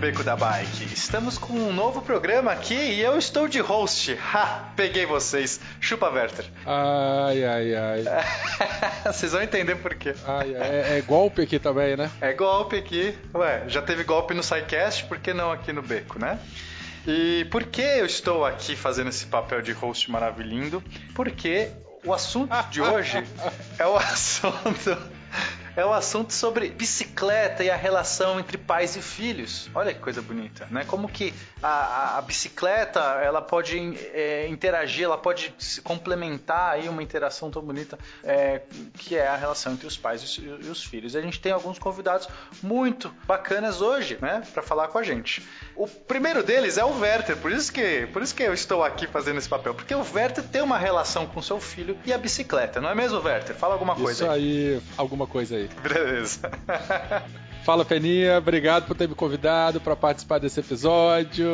Beco da Bike. Estamos com um novo programa aqui e eu estou de host. Ha, peguei vocês. Chupa Werther. Ai, ai, ai. Vocês vão entender por quê. ai é, é, golpe aqui também, né? É golpe aqui. Ué, já teve golpe no SciCast, por que não aqui no Beco, né? E por que eu estou aqui fazendo esse papel de host maravilhindo? Porque o assunto de hoje é o assunto é o assunto sobre bicicleta e a relação entre pais e filhos. Olha que coisa bonita, né? Como que a, a, a bicicleta ela pode é, interagir, ela pode se complementar aí uma interação tão bonita é, que é a relação entre os pais e os, e os filhos. E a gente tem alguns convidados muito bacanas hoje, né, para falar com a gente. O primeiro deles é o Werther, por isso que por isso que eu estou aqui fazendo esse papel, porque o Werther tem uma relação com seu filho e a bicicleta, não é mesmo, Werther? Fala alguma coisa. Isso aí, aí alguma coisa aí. Beleza. Fala Peninha, obrigado por ter me convidado para participar desse episódio.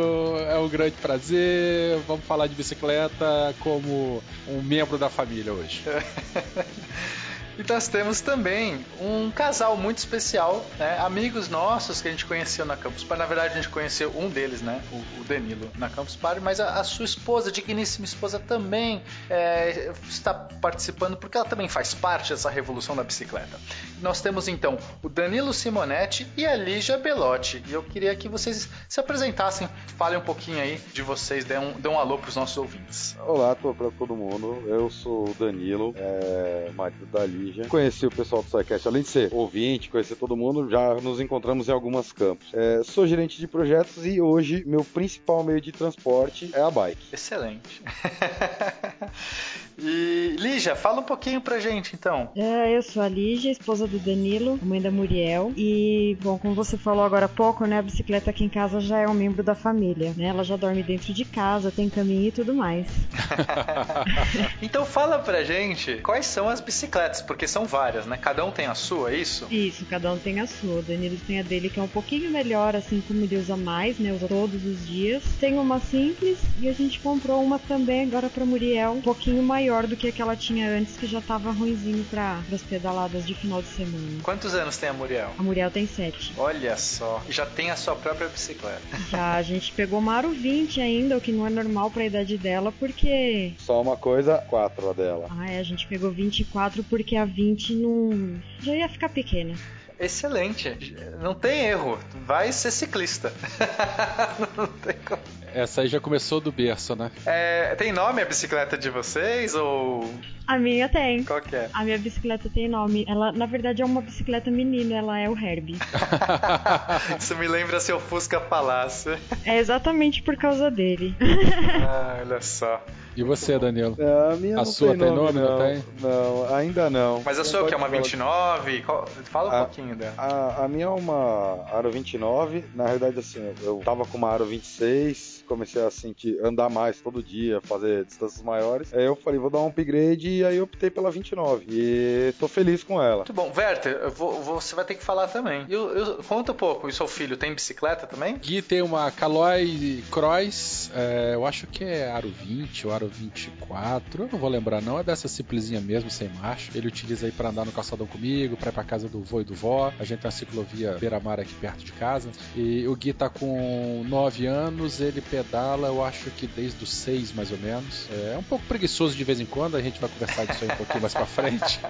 É um grande prazer. Vamos falar de bicicleta como um membro da família hoje. E nós temos também um casal muito especial, né? amigos nossos que a gente conheceu na Campus Party. Na verdade, a gente conheceu um deles, né? o, o Danilo, na Campus Party, mas a, a sua esposa, a digníssima esposa, também é, está participando, porque ela também faz parte dessa revolução da bicicleta. Nós temos então o Danilo Simonetti e a Lígia Belotti. E eu queria que vocês se apresentassem, falem um pouquinho aí de vocês, dêem um, um alô para os nossos ouvintes. Olá para todo mundo, eu sou o Danilo, é, marido da Lígia Conheci o pessoal do SciCast, além de ser ouvinte, conhecer todo mundo, já nos encontramos em algumas campos. É, sou gerente de projetos e hoje meu principal meio de transporte é a bike. Excelente. E Lígia, fala um pouquinho pra gente então. É, eu sou a Lígia, esposa do Danilo, mãe da Muriel. E, bom, como você falou agora há pouco, né? A bicicleta aqui em casa já é um membro da família, né? Ela já dorme dentro de casa, tem caminho e tudo mais. então fala pra gente quais são as bicicletas, porque são várias, né? Cada um tem a sua, é isso? Isso, cada um tem a sua. O Danilo tem a dele que é um pouquinho melhor, assim como ele usa mais, né? Usa todos os dias. Tem uma simples e a gente comprou uma também agora pra Muriel, um pouquinho maior maior do que a que ela tinha antes, que já tava ruimzinho para as pedaladas de final de semana. Quantos anos tem a Muriel? A Muriel tem 7. Olha só, já tem a sua própria bicicleta. Já, a gente pegou uma Aro 20 ainda, o que não é normal para a idade dela, porque... Só uma coisa, 4 a dela. Ah, é, a gente pegou 24 porque a 20 não... já ia ficar pequena excelente. Não tem erro. Vai ser ciclista. não tem como. Essa aí já começou do berço, né? É, tem nome a bicicleta de vocês ou. A minha tem. Qual que é? A minha bicicleta tem nome. Ela, na verdade, é uma bicicleta menina, ela é o Herbie. Isso me lembra seu Fusca Palácio. É exatamente por causa dele. ah, olha só. E você, Danilo? É, a minha a sua tem nome, nome, não, tem? Não, ainda não. Mas a sua que é uma 29? Fala um a, pouquinho dela. A, a minha é uma Aro 29. Na realidade, assim, eu tava com uma Aro 26 comecei a sentir, andar mais todo dia, fazer distâncias maiores. Aí eu falei, vou dar um upgrade e aí eu optei pela 29. E tô feliz com ela. Muito bom. Werther, vou, você vai ter que falar também. Eu, eu, conta um pouco, e seu filho tem bicicleta também? Gui tem uma Caloi Cross, é, eu acho que é Aro 20 ou Aro 24, eu não vou lembrar não, é dessa simplesinha mesmo, sem marcha. Ele utiliza aí para andar no calçadão comigo, pra ir pra casa do vô e do vó. A gente tem uma ciclovia beira-mar aqui perto de casa. E o Gui tá com 9 anos, ele pedala, eu acho que desde os seis, mais ou menos. É um pouco preguiçoso de vez em quando, a gente vai conversar disso aí um pouquinho mais pra frente.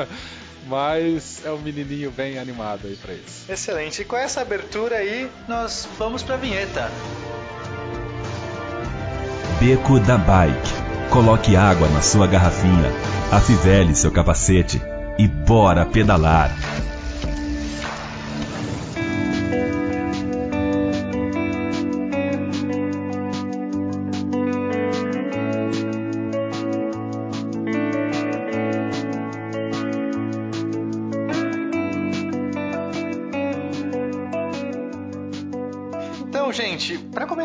Mas é um menininho bem animado aí pra isso. Excelente. E com essa abertura aí, nós vamos pra vinheta. Beco da Bike. Coloque água na sua garrafinha, afivele seu capacete e bora pedalar.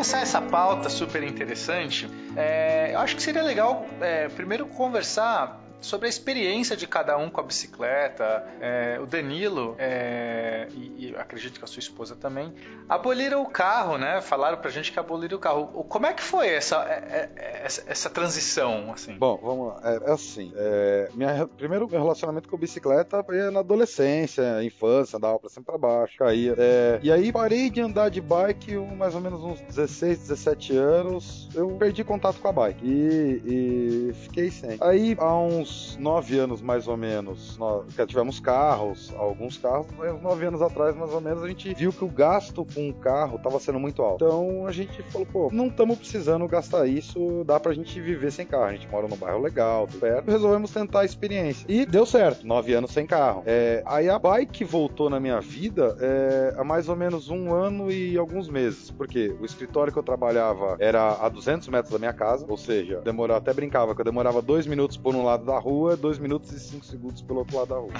Começar essa pauta super interessante, é, eu acho que seria legal é, primeiro conversar sobre a experiência de cada um com a bicicleta. É, o Danilo, é, e, e, acredito que a sua esposa também, aboliram o carro, né? Falaram pra gente que aboliram o carro. Como é que foi essa, é, é, essa, essa, transição, assim? Bom, vamos lá. É, é assim, minha, primeiro meu relacionamento com bicicleta foi na adolescência, infância, andava pra cima pra baixo, caía. e aí parei de andar de bike mais ou menos uns 16, 17 anos, eu perdi contato com a bike e, e fiquei sem. Aí há uns 9 anos mais ou menos, nós tivemos carros, alguns carros, uns 9 anos atrás mais ou menos, a gente viu que o gasto com o carro estava sendo muito alto. Então a gente falou, pô, não estamos precisando gastar isso, dá pra gente viver sem carro. A gente mora num bairro legal, tudo perto. Resolvemos tentar a experiência. E deu certo, 9 anos sem carro. É, aí a bike voltou na minha vida é, há mais ou menos um ano e alguns meses. Porque o escritório que eu trabalhava era a 200 metros da minha casa, ou seja, demorou, até brincava que eu demorava 2 minutos por um lado da rua, 2 minutos e 5 segundos pelo outro lado da rua.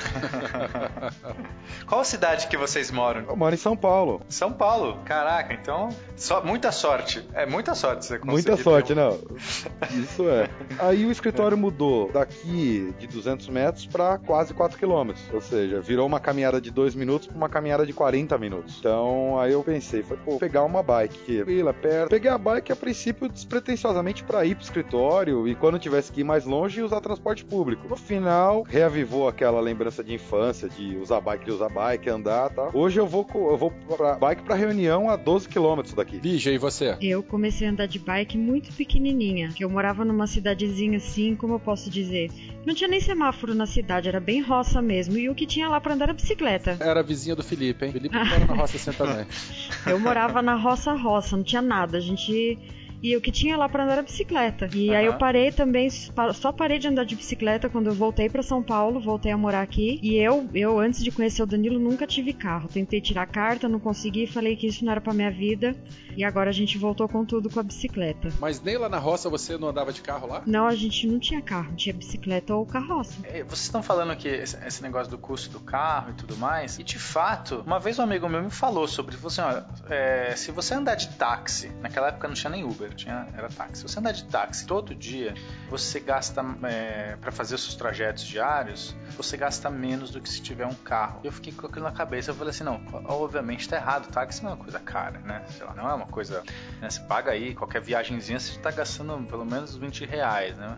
Qual cidade que vocês moram? Eu moro em São Paulo. São Paulo? Caraca, então. Só, muita sorte. É muita sorte você conseguir. Muita sorte, um... não. Isso é. Aí o escritório mudou daqui de 200 metros para quase 4 quilômetros. Ou seja, virou uma caminhada de 2 minutos para uma caminhada de 40 minutos. Então aí eu pensei, foi, pô, pegar uma bike, fila perto. Peguei a bike a princípio despretensiosamente para ir pro escritório e quando tivesse que ir mais longe usar transporte público. No final, reavivou aquela lembrança de infância de usar bike, de usar bike, andar, tá? Hoje eu vou eu vou pra bike para reunião a 12 quilômetros daqui. Lígia, e você? Eu comecei a andar de bike muito pequenininha, que eu morava numa cidadezinha assim, como eu posso dizer, não tinha nem semáforo na cidade, era bem roça mesmo. E o que tinha lá para andar era bicicleta. Era vizinha do Felipe, hein? Felipe mora na roça assim também. Eu morava na roça roça, não tinha nada. A gente e o que tinha lá para andar era bicicleta. E uhum. aí eu parei também, só parei de andar de bicicleta quando eu voltei para São Paulo, voltei a morar aqui. E eu, eu antes de conhecer o Danilo, nunca tive carro. Tentei tirar carta, não consegui, falei que isso não era para minha vida. E agora a gente voltou com tudo com a bicicleta. Mas nem lá na roça você não andava de carro lá? Não, a gente não tinha carro, tinha bicicleta ou carroça. É, vocês estão falando aqui esse negócio do custo do carro e tudo mais. E de fato, uma vez um amigo meu me falou sobre, você, assim, olha, é, se você andar de táxi, naquela época não tinha nem Uber, tinha, era táxi. Você andar de táxi todo dia, você gasta, é, para fazer os seus trajetos diários, você gasta menos do que se tiver um carro. Eu fiquei com aquilo na cabeça, eu falei assim, não, obviamente tá errado, táxi não é uma coisa cara, né? Sei lá, não é uma coisa, né? Você paga aí, qualquer viagemzinha você tá gastando pelo menos 20 reais, né?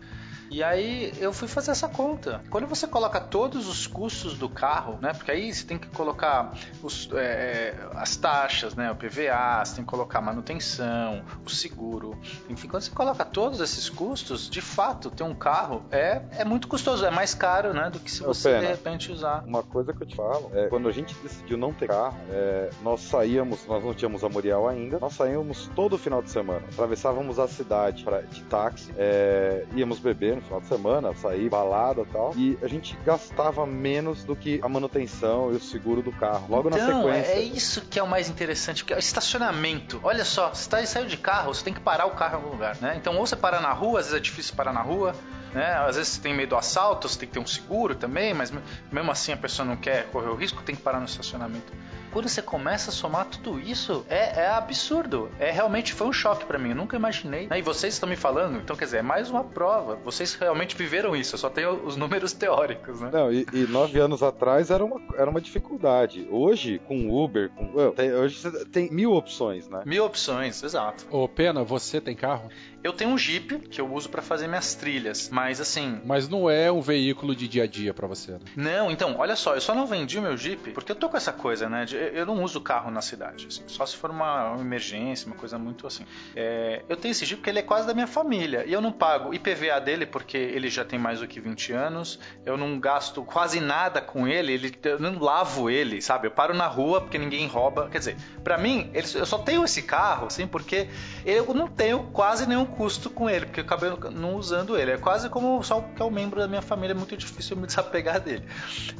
E aí eu fui fazer essa conta. Quando você coloca todos os custos do carro, né? Porque aí você tem que colocar os, é, é as taxas, né? O PVA, você tem que colocar a manutenção, o seguro. Enfim, quando você coloca todos esses custos, de fato, ter um carro é, é muito custoso, é mais caro, né? Do que se você Pena. de repente usar. Uma coisa que eu te falo é quando a gente decidiu não ter carro, é, nós saíamos, nós não tínhamos a Muriel ainda, nós saíamos todo final de semana, atravessávamos a cidade pra, de táxi, é, íamos beber no final de semana, sair, balada e tal. E a gente gastava menos do que a manutenção e o seguro do carro. Logo então, na sequência. É isso que é o mais interessante, porque é o estacionamento. Olha só, você tá, saiu de carro, você tem que parar o carro em algum lugar, né? Então, ou você para na rua, às vezes é difícil parar na rua. Né? Às vezes você tem medo do assalto, você tem que ter um seguro também, mas mesmo assim a pessoa não quer correr o risco, tem que parar no estacionamento quando você começa a somar tudo isso, é, é absurdo. É realmente foi um choque para mim. Eu nunca imaginei. E vocês estão me falando, então quer dizer, é mais uma prova. Vocês realmente viveram isso. Eu só tenho os números teóricos, né? Não, e, e nove anos atrás era uma, era uma dificuldade. Hoje, com Uber, com. Tem, hoje você tem mil opções, né? Mil opções, exato. Ô, Pena, você tem carro? Eu tenho um Jeep que eu uso para fazer minhas trilhas, mas assim. Mas não é um veículo de dia a dia para você, né? Não, então, olha só, eu só não vendi o meu Jeep porque eu tô com essa coisa, né? De, eu não uso carro na cidade, assim, só se for uma, uma emergência, uma coisa muito assim. É, eu tenho esse Jeep porque ele é quase da minha família e eu não pago IPVA dele porque ele já tem mais do que 20 anos, eu não gasto quase nada com ele, ele eu não lavo ele, sabe? Eu paro na rua porque ninguém rouba. Quer dizer, para mim, ele, eu só tenho esse carro, assim, porque eu não tenho quase nenhum custo com ele, porque eu acabei não usando ele. É quase como só que é um membro da minha família, é muito difícil me desapegar dele.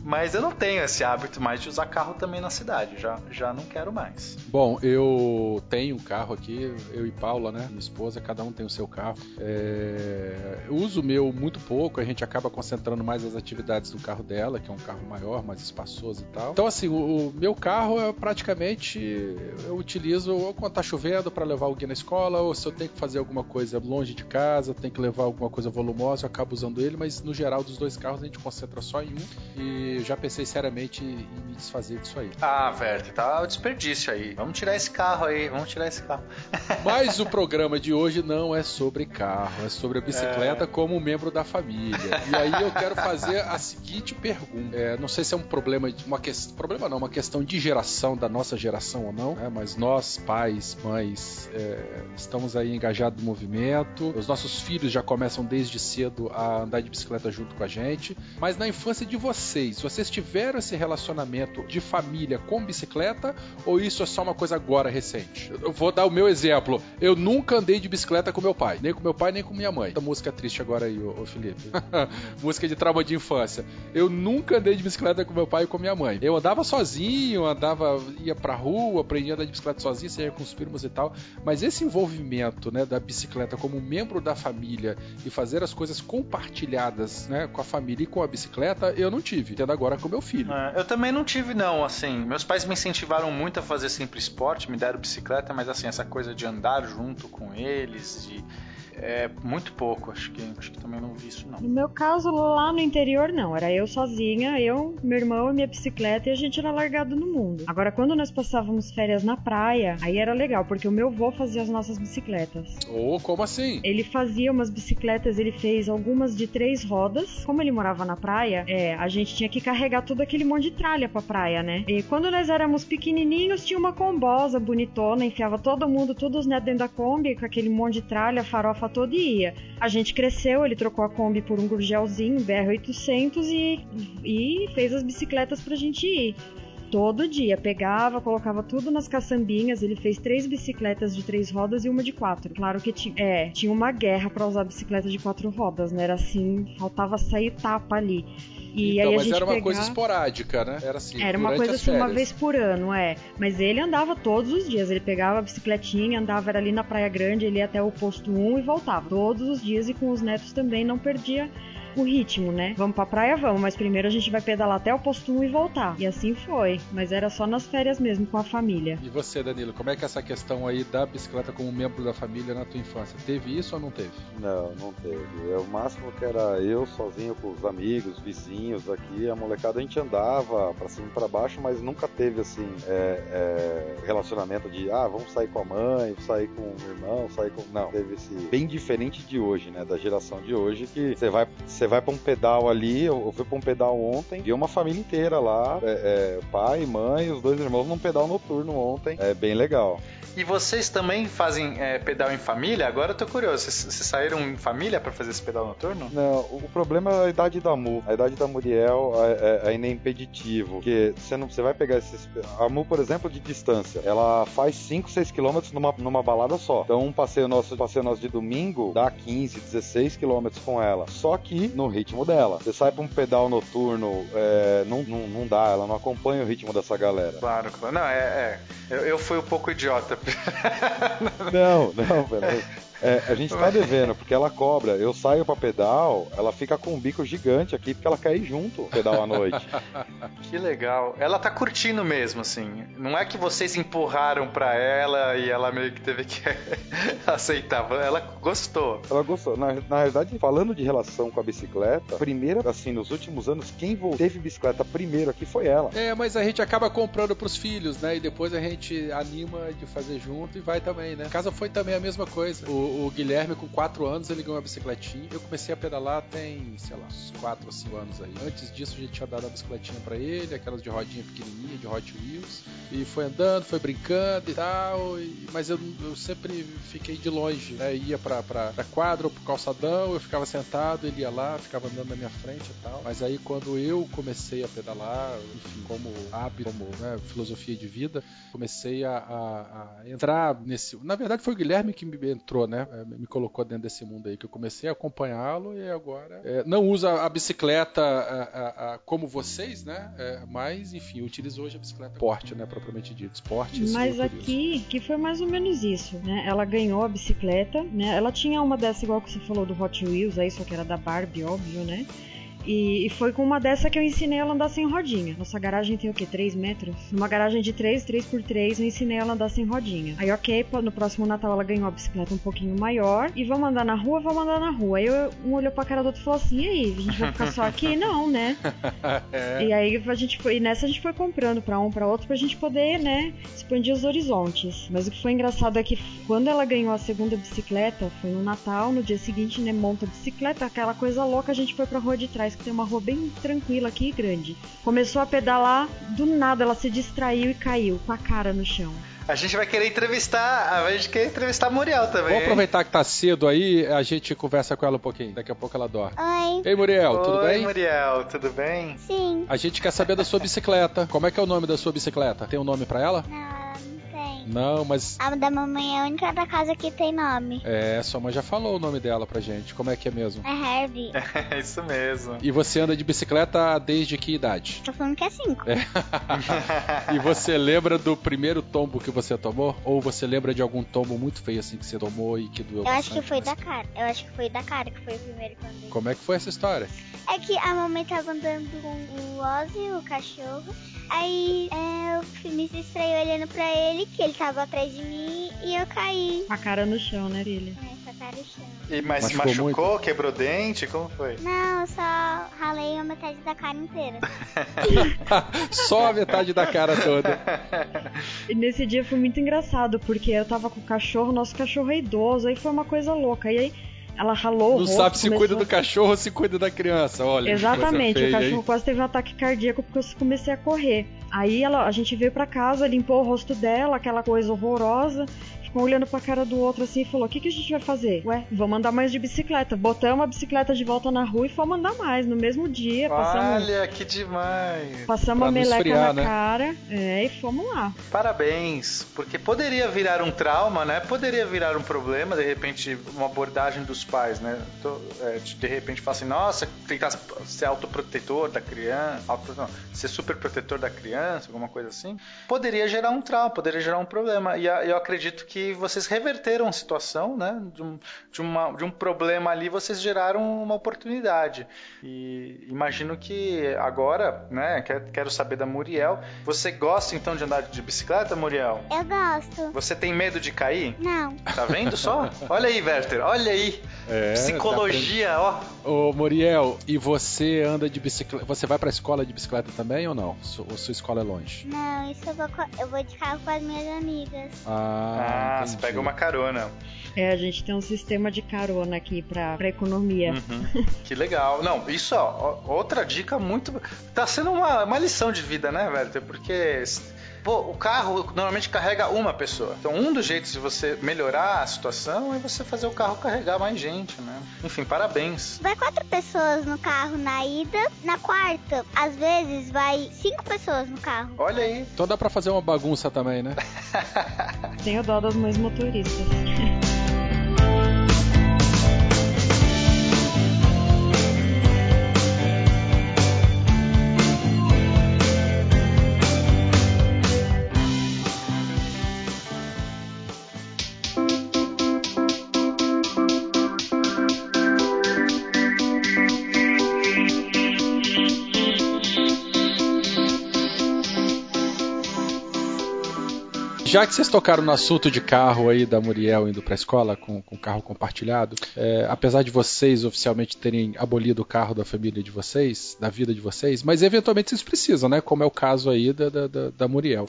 Mas eu não tenho esse hábito mais de usar carro também na cidade. idade, já, já não quero mais. Bom, eu tenho um carro aqui, eu e Paula, né? Minha esposa, cada um tem o seu carro. É... Eu uso o meu muito pouco, a gente acaba concentrando mais as atividades do carro dela, que é um carro maior, mais espaçoso e tal. Então, assim, o, o meu carro é praticamente eu utilizo ou quando tá chovendo para levar alguém na escola, ou se eu tenho que fazer alguma coisa longe de casa, tenho que levar alguma coisa volumosa, eu acabo usando ele, mas no geral dos dois carros a gente concentra só em um e já pensei seriamente em me desfazer disso aí. Ah, Verte, tá o desperdício aí. Vamos tirar esse carro aí, vamos tirar esse carro. Mas o programa de hoje não é sobre carro, é sobre a bicicleta é... como membro da família. E aí eu quero fazer a seguinte pergunta. É, não sei se é um problema, uma questão, problema não, uma questão de geração, da nossa geração ou não, né? mas nós, pais, mães, é, estamos aí engajados no movimento. Os nossos filhos já começam desde cedo a andar de bicicleta junto com a gente. Mas na infância de vocês, vocês tiveram esse relacionamento de família com bicicleta ou isso é só uma coisa agora recente? Eu vou dar o meu exemplo. Eu nunca andei de bicicleta com meu pai, nem com meu pai, nem com minha mãe. Essa música triste agora aí, ô Felipe. música de trauma de infância. Eu nunca andei de bicicleta com meu pai e com minha mãe. Eu andava sozinho, andava, ia pra rua, aprendia a andar de bicicleta sozinho, saía com os primos e tal. Mas esse envolvimento, né, da bicicleta como membro da família e fazer as coisas compartilhadas, né, com a família e com a bicicleta, eu não tive. Tendo agora com meu filho. É, eu também não tive, não, assim. Meus pais me incentivaram muito a fazer sempre esporte, me deram bicicleta, mas assim, essa coisa de andar junto com eles, de é muito pouco, acho que, acho que também não vi isso não. No meu caso, lá no interior não, era eu sozinha, eu, meu irmão e minha bicicleta e a gente era largado no mundo. Agora, quando nós passávamos férias na praia, aí era legal, porque o meu avô fazia as nossas bicicletas. Ô, oh, como assim? Ele fazia umas bicicletas, ele fez algumas de três rodas. Como ele morava na praia, é, a gente tinha que carregar todo aquele monte de tralha pra praia, né? E quando nós éramos pequenininhos, tinha uma combosa bonitona, enfiava todo mundo, todos os netos dentro da Kombi, com aquele monte de tralha, farofa todo ia. A gente cresceu, ele trocou a Kombi por um Gurgelzinho, BR-800 e, e fez as bicicletas pra gente ir todo dia. Pegava, colocava tudo nas caçambinhas. Ele fez três bicicletas de três rodas e uma de quatro. Claro que tinha, é, tinha uma guerra para usar bicicleta de quatro rodas, né? Era assim, faltava sair tapa ali. E então, aí a mas gente era uma coisa esporádica, né? Era assim. Era uma coisa assim, férias. uma vez por ano, é. Mas ele andava todos os dias. Ele pegava a bicicletinha, andava ali na Praia Grande, ele ia até o posto 1 e voltava. Todos os dias e com os netos também não perdia o ritmo, né? Vamos pra praia, vamos, mas primeiro a gente vai pedalar até o posto 1 e voltar. E assim foi, mas era só nas férias mesmo com a família. E você, Danilo, como é que é essa questão aí da bicicleta como membro da família na tua infância? Teve isso ou não teve? Não, não teve. É o máximo que era eu sozinho com os amigos, vizinhos aqui, a molecada a gente andava pra cima e pra baixo, mas nunca teve assim é, é, relacionamento de ah, vamos sair com a mãe, sair com o irmão, sair com. Não, teve esse bem diferente de hoje, né? Da geração de hoje, que você vai você vai pra um pedal ali, eu fui pra um pedal ontem, e uma família inteira lá, é, é, pai, mãe, os dois irmãos num pedal noturno ontem. É bem legal. E vocês também fazem é, pedal em família? Agora eu tô curioso. Vocês, vocês saíram em família para fazer esse pedal noturno? Não, o problema é a idade da Mu. A idade da Muriel é, é, ainda é impeditivo. Porque você, não, você vai pegar esses. A Mu, por exemplo, de distância, ela faz 5, 6 quilômetros numa, numa balada só. Então, um passeio nosso, passeio nosso de domingo dá 15, 16 quilômetros com ela. Só que no ritmo dela. Você sai pra um pedal noturno, é, não, não, não dá, ela não acompanha o ritmo dessa galera. Claro, claro. Não, é. é. Eu, eu fui um pouco idiota não, não, velho. É, a gente tá devendo, porque ela cobra. Eu saio pra pedal, ela fica com um bico gigante aqui, porque ela cai junto pedal à noite. que legal. Ela tá curtindo mesmo, assim. Não é que vocês empurraram pra ela e ela meio que teve que aceitar. Ela gostou. Ela gostou. Na, na verdade, falando de relação com a bicicleta, primeiro, assim, nos últimos anos, quem teve bicicleta primeiro aqui foi ela. É, mas a gente acaba comprando pros filhos, né? E depois a gente anima de fazer junto e vai também, né? A casa foi também a mesma coisa. O, o, Guilherme, com 4 anos, ele ganhou uma bicicletinha. Eu comecei a pedalar tem, sei lá, uns 4 ou 5 anos aí. Antes disso, a gente tinha dado a bicicletinha para ele, aquelas de rodinha pequenininha, de Hot Wheels. E foi andando, foi brincando e tal. E, mas eu, eu, sempre fiquei de longe, né? Ia pra, pra, pra quadra ou pro calçadão, eu ficava sentado, ele ia lá, ficava andando na minha frente e tal. Mas aí, quando eu comecei a pedalar, enfim, como hábito, como né, filosofia de vida, comecei a, a, a entrar nesse. Na verdade, foi o Guilherme que me entrou, né? Né? Me colocou dentro desse mundo aí, que eu comecei a acompanhá-lo e agora é, não usa a bicicleta a, a, a, como vocês, né? É, mas, enfim, utilizo hoje a bicicleta esporte, né? Propriamente dito, esporte. Mas aqui, que foi mais ou menos isso, né? Ela ganhou a bicicleta, né? Ela tinha uma dessa igual que você falou do Hot Wheels aí, só que era da Barbie, óbvio, né? E, e, foi com uma dessa que eu ensinei ela a andar sem rodinha. Nossa garagem tem o quê? 3 metros? Numa garagem de 3, 3 por 3 eu ensinei ela a andar sem rodinha. Aí, ok, no próximo Natal ela ganhou a bicicleta um pouquinho maior. E vamos andar na rua? Vamos andar na rua. Aí eu, um olhou pra cara do outro e falou assim: e aí, a gente vai ficar só aqui? Não, né? é. E aí a gente foi. E nessa a gente foi comprando pra um, pra outro, pra gente poder, né, expandir os horizontes. Mas o que foi engraçado é que quando ela ganhou a segunda bicicleta, foi no Natal, no dia seguinte, né, monta a bicicleta, aquela coisa louca, a gente foi pra rua de trás que tem uma rua bem tranquila aqui e grande. Começou a pedalar, do nada ela se distraiu e caiu com a cara no chão. A gente vai querer entrevistar, a gente quer entrevistar a Muriel também. Vamos aproveitar que tá cedo aí, a gente conversa com ela um pouquinho. Daqui a pouco ela dorme. Oi. Ei, Muriel, Oi, tudo bem? Oi, Muriel, tudo bem? Sim. A gente quer saber da sua bicicleta. Como é que é o nome da sua bicicleta? Tem um nome para ela? Não. Não, mas. A da mamãe é a única da casa que tem nome. É, sua mãe já falou o nome dela pra gente. Como é que é mesmo? É Herbie. É isso mesmo. E você anda de bicicleta desde que idade? Tô falando que é cinco. É. e você lembra do primeiro tombo que você tomou? Ou você lembra de algum tombo muito feio assim que você tomou e que doeu Eu bastante, acho que foi mas... da cara. Eu acho que foi da cara que foi o primeiro que eu andei. Como é que foi essa história? É que a mamãe tava andando com o Ozzy, o cachorro. Aí é, eu me distraí olhando pra ele, que ele tava atrás de mim, e eu caí. Com a cara no chão, né, filha? É, com a cara no chão. E, mas Machucou machucou, muito? quebrou dente? Como foi? Não, eu só ralei a metade da cara inteira. Só a metade da cara toda. E nesse dia foi muito engraçado, porque eu tava com o cachorro, nosso cachorro é idoso, aí foi uma coisa louca. E aí ela ralou o Não rosto, sabe se cuida do cachorro ou se cuida da criança. Olha. Exatamente, o cachorro hein? quase teve um ataque cardíaco porque eu comecei a correr. Aí ela, a gente veio pra casa, limpou o rosto dela, aquela coisa horrorosa, ficou olhando pra cara do outro assim e falou: O que, que a gente vai fazer? Ué, vamos andar mais de bicicleta. Botamos a bicicleta de volta na rua e fomos andar mais. No mesmo dia, passamos, Olha, que demais. passamos Pra a meleca esfriar, na né? cara é, e fomos lá. Parabéns, porque poderia virar um trauma, né? Poderia virar um problema, de repente, uma abordagem dos pais, né? Tô, é, de, de repente, falar assim, nossa, tentar ser autoprotetor da criança, auto, não, ser super protetor da criança, alguma coisa assim. Poderia gerar um trauma, poderia gerar um problema. E a- eu acredito que vocês reverteram a situação, né? De um, de, uma, de um problema ali, vocês geraram uma oportunidade. E imagino que agora, né? Quero, quero saber da Muriel. Você gosta então de andar de bicicleta, Muriel? Eu gosto. Você tem medo de cair? Não. Tá vendo só? Olha aí, Werther, olha aí. É, Psicologia, ó. Ô, Muriel, e você anda de bicicleta. Você vai pra escola de bicicleta também ou não? Ou sua escola é longe? Não, isso eu vou, eu vou de carro com as minhas amigas. Ah, Ah, você entendi. pega uma carona. É, a gente tem um sistema de carona aqui pra, pra economia. Uhum. Que legal. Não, isso, ó, outra dica muito. Tá sendo uma, uma lição de vida, né, Werther? Porque. Pô, o carro normalmente carrega uma pessoa. Então, um dos jeitos de você melhorar a situação é você fazer o carro carregar mais gente, né? Enfim, parabéns. Vai quatro pessoas no carro na ida, na quarta, às vezes vai cinco pessoas no carro. Olha aí. Então dá pra fazer uma bagunça também, né? Tenho dó das mães motoristas. Já que vocês tocaram no assunto de carro aí da Muriel indo pra escola com, com carro compartilhado, é, apesar de vocês oficialmente terem abolido o carro da família de vocês, da vida de vocês, mas eventualmente vocês precisam, né? Como é o caso aí da, da, da- da Muriel.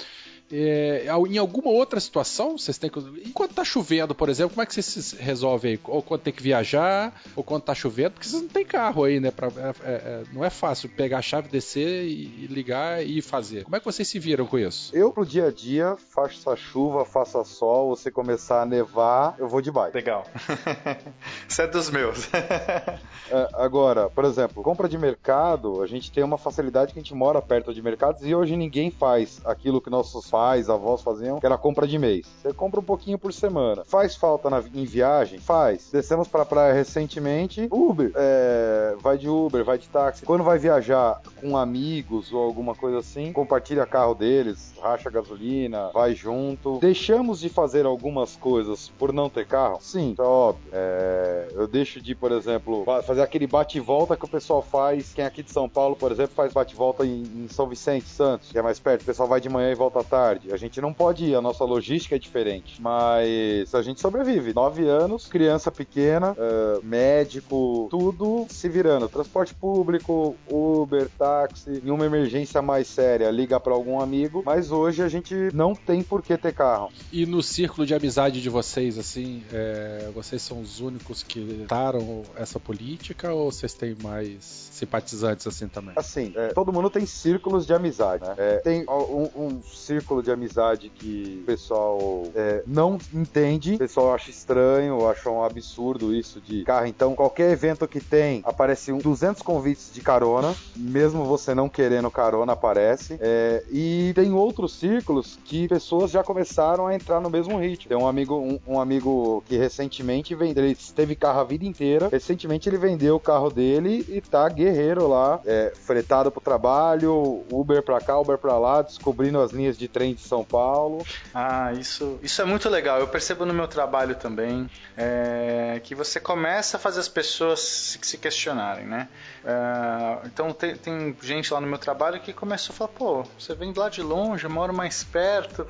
É, em alguma outra situação, vocês têm que. Enquanto tá chovendo, por exemplo, como é que vocês se resolvem aí? Ou quando tem que viajar, ou quando tá chovendo, porque vocês não tem carro aí, né? Pra, é- é- é- não é fácil pegar a chave, descer e, e ligar e fazer. Como é que vocês se viram com isso? Eu, pro dia a dia, faça chuva, faça sol, você começar a nevar, eu vou de bike. Legal. Isso é dos meus. É, agora, por exemplo, compra de mercado, a gente tem uma facilidade que a gente mora perto de mercados e hoje ninguém faz aquilo que nossos pais, avós faziam, que era compra de mês. Você compra um pouquinho por semana. Faz falta na, em viagem? Faz. Descemos pra praia recentemente, Uber. É, vai de Uber, vai de táxi. Quando vai viajar com amigos ou alguma coisa assim, compartilha carro deles, racha gasolina, vai junto. Deixamos de fazer algumas coisas por não ter carro? Sim, tá óbvio. É, eu deixo de, por exemplo, fazer aquele bate-volta que o pessoal faz. Quem é aqui de São Paulo, por exemplo, faz bate-volta em, em, São Vicente, Santos, que é mais perto. O pessoal vai de manhã e volta à tarde. A gente não pode ir, a nossa logística é diferente. Mas a gente sobrevive. Nove anos, criança pequena, uh, médico, tudo se virando. Transporte público, Uber, táxi. Em uma emergência mais séria, liga para algum amigo. Mas hoje a gente não tem por que ter carro. E no círculo de amizade de vocês, assim, é, vocês são os únicos que taram essa política ou vocês têm mais simpatizantes assim também? Assim, é, todo mundo tem círculos de amizade, né? É, tem um, um, círculo de amizade que o pessoal é, não entende, o pessoal acha estranho, acha um absurdo isso de carro. Então, qualquer evento que tem, aparece um 200 convites de carona, mesmo você não querendo carona, aparece. É, e tem outros círculos que pessoas já começaram a entrar no mesmo ritmo. Tem um amigo, um, um amigo que recentemente vendeu, ele teve carro a vida inteira, recentemente ele vendeu o carro dele e tá guerreiro lá, é, fretado pro trabalho, Uber pra cá, Uber pra lá, descobrindo as linhas de trem de São Paulo. Ah, isso, isso é muito legal. Eu percebo no meu trabalho também é, que você começa a fazer as pessoas se, se questionarem, né? É, então tem, tem, gente lá no meu trabalho que começou a falar, pô, você vem lá de longe, eu moro mais perto,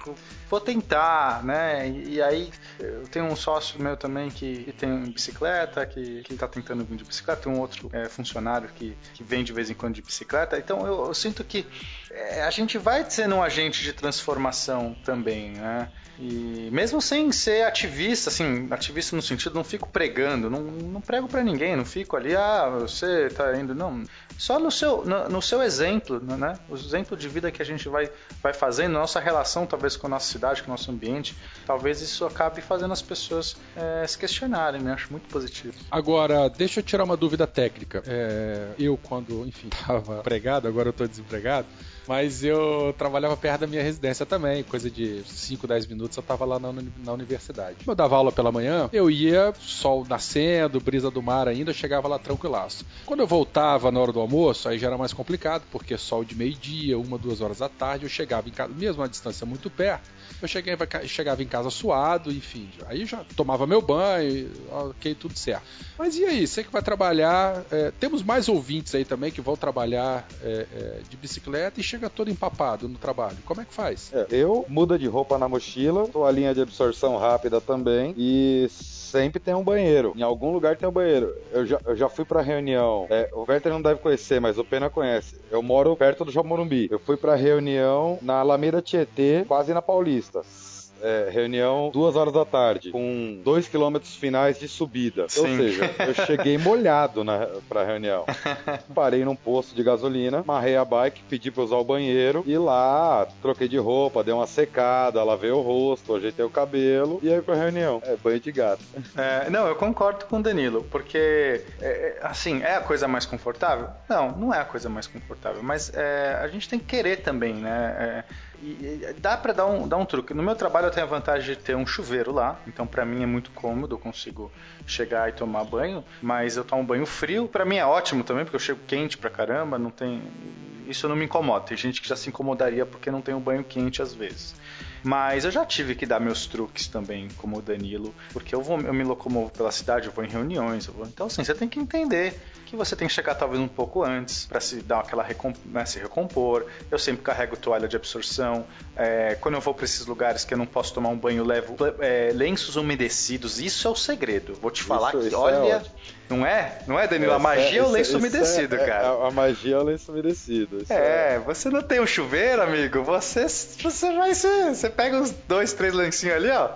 vou tentar, né? E, e aí eu tenho um sócio meu também que, que tem bicicleta, que, que tá tentando vir de bicicleta, tem um outro é, funcionário que, que vem de vez em quando de bicicleta. Então eu, eu sinto que é, a gente vai sendo um agente de transformação também, né? E mesmo sem ser ativista, assim, ativista no sentido, não fico pregando, não, não prego para ninguém, não fico ali, ah, você tá indo, não. Só no seu, no, no, seu exemplo, né? O exemplo de vida que a gente vai, vai fazendo, nossa relação talvez com a nossa cidade, com o nosso ambiente, talvez isso acabe fazendo as pessoas é, se questionarem, né? Acho muito positivo. Agora, deixa eu tirar uma dúvida técnica. É, eu, quando, enfim, estava pregado, agora eu tô desempregado, mas eu trabalhava perto da minha residência também, coisa de 5, 10 minutos eu tava lá na, na universidade. Eu dava aula pela manhã, eu ia, sol nascendo, brisa do mar ainda, eu chegava lá tranquilaço. Quando eu voltava na hora do almoço, aí já era mais complicado, porque sol de meio-dia, uma, duas horas da tarde, eu chegava em casa, mesmo a distância muito perto, eu chegava, chegava em casa suado, enfim, aí já tomava meu banho, ok, tudo certo. Mas e aí, você que vai trabalhar, é, temos mais ouvintes aí também que vão trabalhar é, é, de bicicleta e chega chega todo empapado no trabalho? Como é que faz? É, eu muda de roupa na mochila, toalhinha de absorção rápida também e sempre tem um banheiro. Em algum lugar tem um banheiro. Eu já, eu já fui pra reunião. É, o Werther não deve conhecer, mas o Pena conhece. Eu moro perto do João Morumbi. Eu fui pra reunião na Alameda Tietê, quase na Paulista é, reunião duas horas da tarde, com dois quilômetros finais de subida. Sim. Ou seja, eu cheguei molhado na, pra reunião. Parei num posto de gasolina, marrei a bike, pedi pra usar o banheiro e lá troquei de roupa, dei uma secada, lavei o rosto, ajeitei o cabelo e aí pra reunião. É banho de gato. É, não, eu concordo com o Danilo, porque é, assim, é a coisa mais confortável? Não, não é a coisa mais confortável, mas é, a gente tem que querer também, né? É, dá para dar um, dar um truque. No meu trabalho eu tenho a vantagem de ter um chuveiro lá, então para mim é muito cômodo, eu consigo chegar e tomar banho, mas eu tomo banho frio, para mim é ótimo também, porque eu chego quente pra caramba, não tem isso não me incomoda. Tem gente que já se incomodaria porque não tem um banho quente às vezes. Mas eu já tive que dar meus truques também, como o Danilo, porque eu, vou, eu me locomovo pela cidade, eu vou em reuniões, vou... então assim, você tem que entender que você tem que chegar talvez um pouco antes para se dar aquela recomp né, se recompor. Eu sempre carrego toalha de absorção. É, quando eu vou para esses lugares que eu não posso tomar um banho, levo é, lenços umedecidos. Isso é o segredo. Vou te falar isso, que, isso é olha. É não é? Não é, Danilo? a magia é, o lenço umedecido, é, cara. A, magia é o lenço umedecido. É, você não tem um chuveiro, amigo. Você, você vai ser. Você pega uns dois, três lancinhos ali, ó,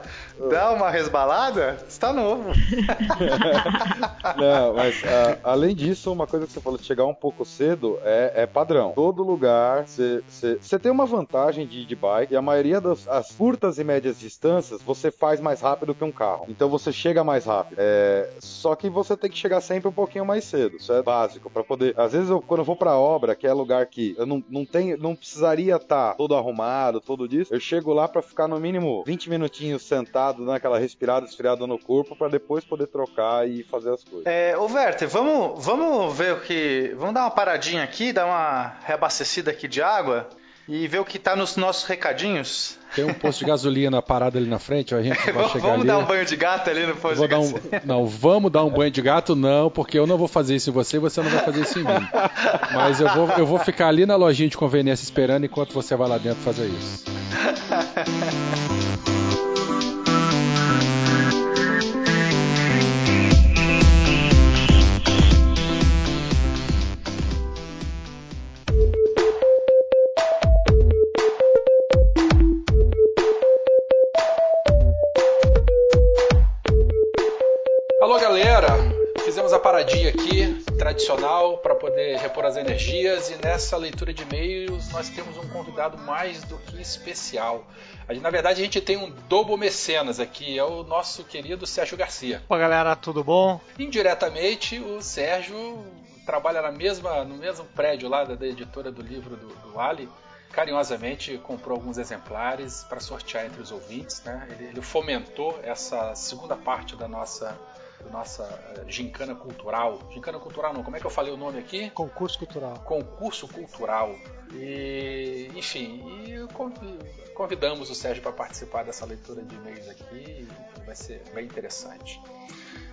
dá uma resbalada, está novo. Não, mas uh, além disso, uma coisa que você falou de chegar um pouco cedo é, é padrão. Todo lugar você tem uma vantagem de, de bike e a maioria das as curtas e médias distâncias você faz mais rápido que um carro. Então você chega mais rápido. É, só que você tem que chegar sempre um pouquinho mais cedo. Isso é básico para poder. Às vezes eu, quando eu vou para obra, que é lugar que eu não, não tenho, não precisaria estar tá todo arrumado, todo disso, eu chego lá para ficar no mínimo 20 minutinhos sentado, naquela respirada, esfriada no corpo, para depois poder trocar e fazer as coisas. É, ô Werther, vamos, vamos ver o que. Vamos dar uma paradinha aqui, dar uma reabastecida aqui de água e ver o que tá nos nossos recadinhos. Tem um posto de gasolina parado ali na frente, ó, a gente vai vamos chegar vamos ali. dar um banho de gato ali no posto Vou de dar um, não, vamos dar um banho de gato, não, porque eu não vou fazer isso em você e você não vai fazer isso em mim. Mas eu vou, eu vou ficar ali na lojinha de conveniência esperando enquanto você vai lá dentro fazer isso. aqui, tradicional, para poder repor as energias e nessa leitura de e-mails nós temos um convidado mais do que especial. Gente- Na verdade, a gente tem um dobo mecenas aqui, é o nosso querido Sérgio Garcia. Opa galera, tudo bom? Indiretamente, o Sérgio trabalha na mesma, no mesmo prédio lá da, da editora do livro do, do Ali. Carinhosamente comprou alguns exemplares para sortear entre os ouvintes. Né? Ele, ele fomentou essa segunda parte da nossa, nossa eh, gincana cultural. Gincana cultural não, como é que eu falei o nome aqui? Concurso cultural. concurso cultural. E, enfim, e convi- convidamos o Sérgio para participar dessa leitura de e-mails aqui. Vai ser bem interessante.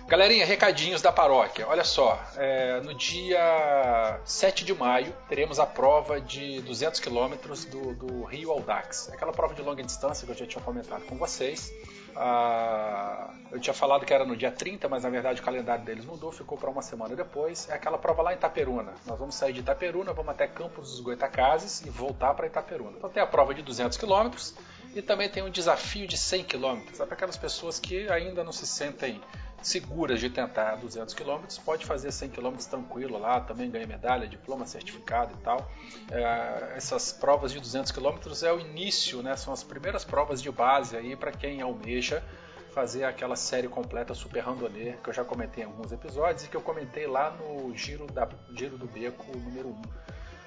Galerinha, recadinhos da paróquia. Olha só, é, no dia 7 de maio teremos a prova de 200 quilômetros do, do Rio Audax. Aquela prova de longa distância que eu já tinha comentado com vocês. Ah, eu tinha falado que era no dia 30, mas na verdade o calendário deles mudou, ficou para uma semana depois. É aquela prova lá em Itaperuna. Nós vamos sair de Itaperuna, vamos até Campos dos Goitacazes e voltar para Itaperuna. Então tem a prova de 200 quilômetros e também tem um desafio de 100 quilômetros. É para aquelas pessoas que ainda não se sentem seguras de tentar 200 km, pode fazer 100 km tranquilo lá, também ganha medalha, diploma, certificado e tal. É, essas provas de 200 km é o início, né, são as primeiras provas de base aí para quem almeja fazer aquela série completa Super Randonnée, que eu já comentei em alguns episódios e que eu comentei lá no Giro, da, Giro do Beco número 1.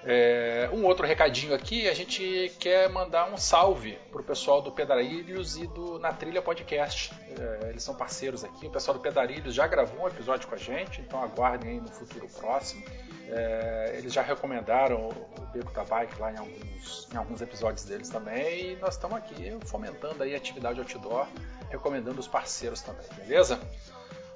É, um outro recadinho aqui, a gente quer mandar um salve pro pessoal do Pedarilhos e do Na Trilha Podcast. É, eles são parceiros aqui. O pessoal do Pedarilhos já gravou um episódio com a gente, então aguardem aí no futuro próximo. É, eles já recomendaram o Beco da Bike lá em alguns, em alguns episódios deles também. E nós estamos aqui fomentando aí a atividade outdoor, recomendando os parceiros também, beleza?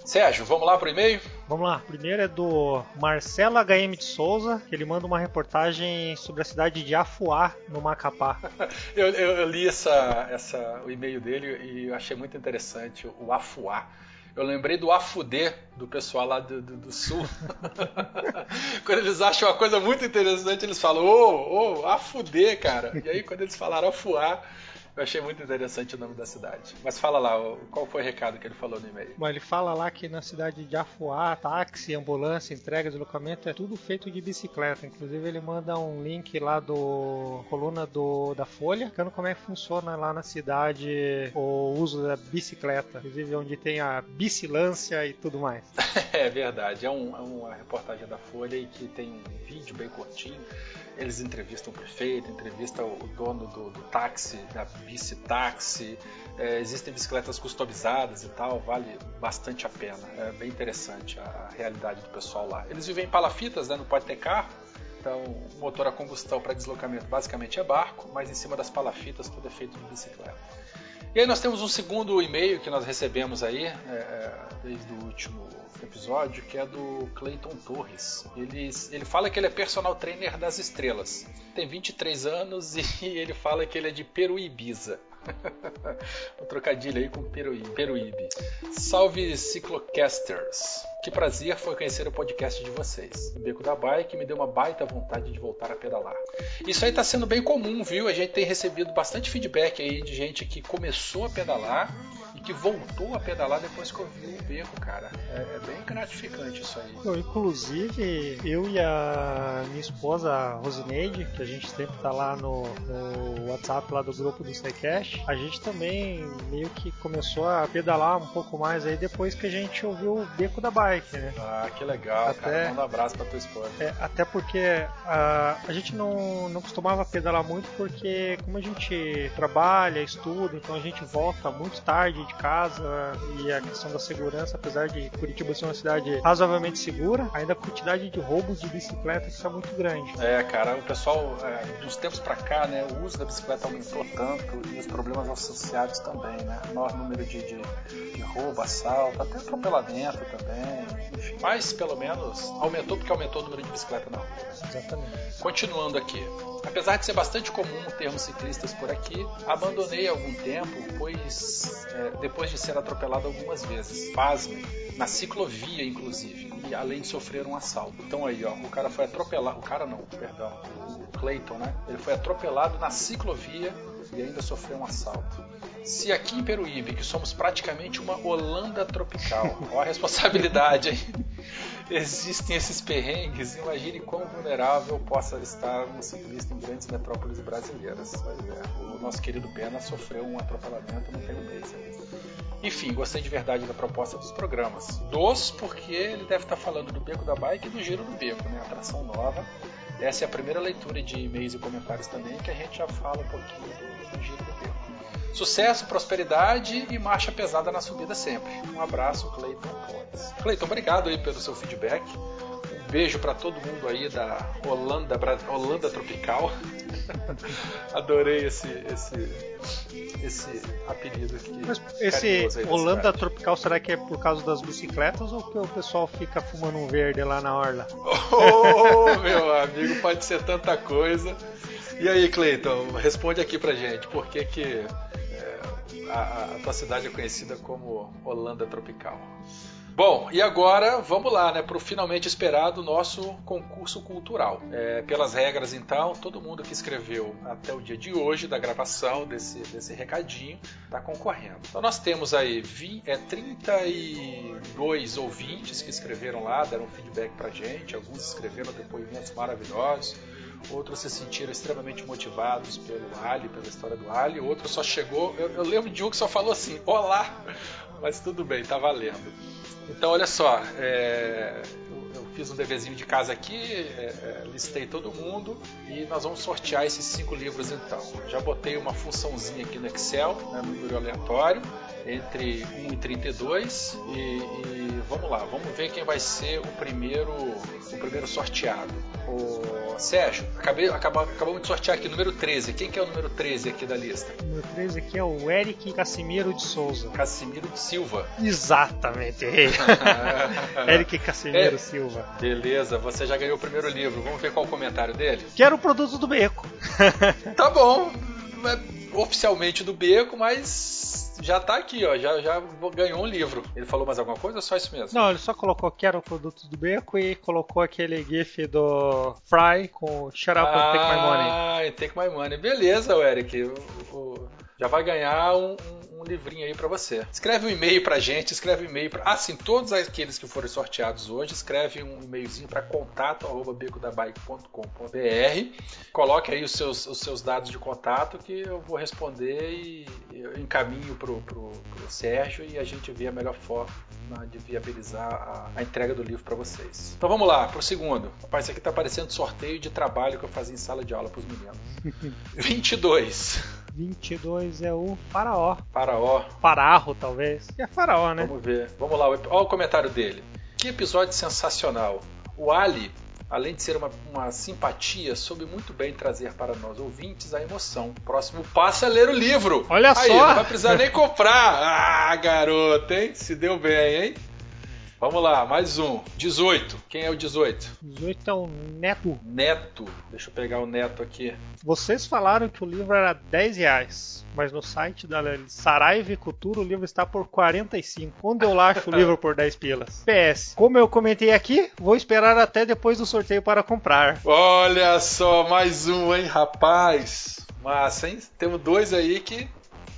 Sérgio, vamos lá pro e-mail? Vamos lá, primeiro é do Marcelo HM de Souza, que ele manda uma reportagem sobre a cidade de Afuá, no Macapá. Eu, eu- eu li essa, essa, o e-mail dele e eu achei muito interessante o afuá. Eu lembrei do afudê do pessoal lá do, do, do sul. quando eles acham uma coisa muito interessante, eles falam, ô, ô, afudê, cara. E aí quando eles falaram afuá, eu achei muito interessante o nome da cidade. Mas fala lá, qual foi o recado que ele falou no e-mail? Bom, ele fala lá que na cidade de Afuá, táxi, ambulância, entrega, deslocamento, é tudo feito de bicicleta. Inclusive ele manda um link lá do coluna do, da Folha, explicando como é que funciona lá na cidade o uso da bicicleta. Inclusive onde tem a bicilância e tudo mais. É verdade, é, um- é uma reportagem da Folha e que tem um vídeo bem curtinho. Eles entrevistam o prefeito, entrevistam o dono do, do táxi, da bici-táxi. É, existem bicicletas customizadas e tal, vale bastante a pena. É bem interessante a realidade do pessoal lá. Eles vivem em palafitas, né, não pode ter carro. Então, motor a combustão para deslocamento basicamente é barco, mas em cima das palafitas tudo é feito de bicicleta. E aí nós temos um segundo e-mail que nós recebemos aí, é, é, desde o último episódio, que é do Clayton Torres. Ele, ele fala que ele é personal trainer das estrelas. Tem 23 anos e ele fala que ele é de Peruíbiza. um trocadilho aí com Peruíbe. Peruíbe. Salve ciclocasters. Que prazer foi conhecer o podcast de vocês. O Beco da Bike me deu uma baita vontade de voltar a pedalar. Isso aí está sendo bem comum, viu? A gente tem recebido bastante feedback aí de gente que começou a pedalar e que voltou a pedalar depois que ouviu o beco, cara. É, é bem gratificante isso aí. Eu, inclusive, eu e a minha esposa, a Rosineide, que a gente sempre tá lá no, no WhatsApp lá do grupo do SciCast, a gente também meio que começou a pedalar um pouco mais aí depois que a gente ouviu o beco da bike, né? Ah, que legal, Até- cara. Manda um abraço pra tua esposa. É, até porque a, a gente não, não costumava pedalar muito porque como a gente trabalha, estuda, então a gente volta muito tarde de casa e a questão da segurança, apesar de Curitiba ser uma cidade razoavelmente segura, ainda a quantidade de roubos de bicicleta está muito grande. É, cara, o pessoal, é, dos tempos pra cá, né, o uso da bicicleta aumentou tanto e os problemas associados também, né? Maior número de, de, de roubo, assalto, até atropelamento também, enfim. Mas, pelo menos, aumentou porque aumentou o número de bicicleta na rua. Exatamente. Continuando aqui. Apesar de ser bastante comum termos ciclistas por aqui, abandonei há algum tempo, pois é, depois de ser atropelado algumas vezes. Pasme, na ciclovia inclusive, e além de sofrer um assalto. Então aí, ó, o cara foi atropelado, o cara não, perdão, o Clayton, né? Ele foi atropelado na ciclovia e ainda sofreu um assalto. Se aqui em Peruíbe, que somos praticamente uma Holanda tropical, ó a responsabilidade aí existem esses perrengues, imagine quão vulnerável possa estar um ciclista em grandes metrópoles brasileiras. É, o nosso querido Pena sofreu um atropelamento não tem um mês. Enfim, gostei de verdade da proposta dos programas. Dos, porque ele deve estar falando do Beco da Bike e do Giro do Beco, né? Atração nova. Essa é a primeira leitura de e-mails e comentários também, que a gente já fala um pouquinho do, do Giro do Beco. Sucesso, prosperidade e marcha pesada na subida sempre. Um abraço, Cleiton Pontes. Cleiton, obrigado aí pelo seu feedback. Um beijo para todo mundo aí da Holanda, Holanda Tropical. Adorei esse, esse, esse apelido aqui. Mas esse Holanda cidade. tropical será que é por causa das bicicletas ou que o pessoal fica fumando um verde lá na orla? Oh, meu amigo, pode ser tanta coisa. E aí, Cleiton, responde aqui pra gente. Por que, que a, tua cidade é conhecida como Holanda Tropical? Bom, e agora vamos lá, né, para o finalmente esperado nosso concurso cultural. É, pelas regras, então, todo mundo que escreveu até o dia de hoje da gravação desse, desse recadinho está concorrendo. Então nós temos aí é, 32 ouvintes que escreveram lá, deram feedback pra gente, alguns escreveram depoimentos maravilhosos. Outros se sentiram extremamente motivados pelo Ali, pela história do Ali. Outro só chegou. Eu, eu lembro de um que só falou assim: Olá! Mas tudo bem, tá valendo. Então, olha só, é, eu, eu fiz um deverzinho de casa aqui, é, é, listei todo mundo e nós vamos sortear esses cinco livros então. Já botei uma funçãozinha aqui no Excel, né, número aleatório, entre 1 e 32 e, e vamos lá, vamos ver quem vai ser o primeiro, o primeiro sorteado. O Sérgio, acabei, acaba- acabamos de sortear aqui o número 13. Quem que é o número 13 aqui da lista? O número 13 aqui é o Eric Casimiro de Souza. Casimiro de Silva. Exatamente, errei. Eric Casimiro É. Silva. Beleza, você já ganhou o primeiro livro. Vamos ver qual o comentário dele? Quero o produto do beco. Tá bom, é oficialmente do beco, mas já tá aqui, ó. Já, já ganhou um livro. Ele falou mais alguma coisa ou só isso mesmo? Não, ele só colocou quero o produto do beco e colocou aquele gif do Fry com Shut Up and Take My Money. Ah, Take My Money. Beleza, o Eric. O- o- já vai ganhar um, um- um livrinho aí pra você. Escreve um e-mail pra gente, escreve um e-mail pra. Ah, sim, todos aqueles que foram sorteados hoje, escreve um e-mailzinho pra contato.becodabike.com.br. Coloque aí os seus, os seus dados de contato que eu vou responder e eu encaminho pro, pro, pro Sérgio e a gente vê a melhor forma de viabilizar a, a entrega do livro pra vocês. Então vamos lá, pro segundo. Rapaz, isso aqui tá parecendo sorteio de trabalho que eu fazia em sala de aula pros meninos. 22. 22 é o Faraó. Faraó. Fararro, talvez. É Faraó, né? Vamos ver. Vamos lá, olha o comentário dele. Que episódio sensacional. O Ali, além de ser uma, uma simpatia, soube muito bem trazer para nós ouvintes a emoção. Próximo passo é ler o livro. Olha Aí, só! não vai precisar nem comprar. Ah, garoto, hein? Se deu bem, hein? Vamos lá, mais um. 18. Quem é o 18? 18 é o Neto. Neto. Deixa eu pegar o Neto aqui. Vocês falaram que o livro era 10 reais, mas no site da Saraiva e Cultura o livro está por 45. Onde eu lacho o livro por 10 pilas? PS. Como eu comentei aqui, vou esperar até depois do sorteio para comprar. Olha só, mais um, hein, rapaz. Massa, hein? Temos dois aí que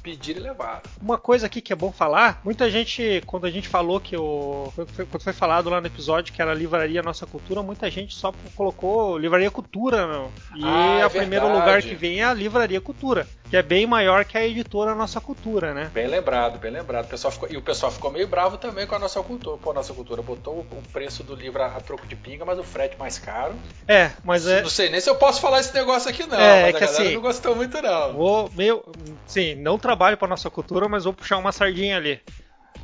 pedir e levar. Uma coisa aqui que é bom falar, muita gente, quando a gente falou que o. Quando foi falado lá no episódio que era Livraria Nossa Cultura, muita gente só colocou Livraria Cultura, meu. E Ah, é o primeiro lugar que vem é a Livraria Cultura, que é bem maior que a editora Nossa Cultura, né? Bem lembrado, bem lembrado. O pessoal ficou- e o pessoal ficou meio bravo também com a nossa cultura. Pô, a nossa cultura botou o preço do livro a, troco de pinga, mas o frete mais caro. É, mas é. Não sei nem se eu posso falar esse negócio aqui, não. É, mas que a galera assim- não gostou muito, não. Vou meio. Sim, não trabalho para nossa cultura, mas vou puxar uma sardinha ali.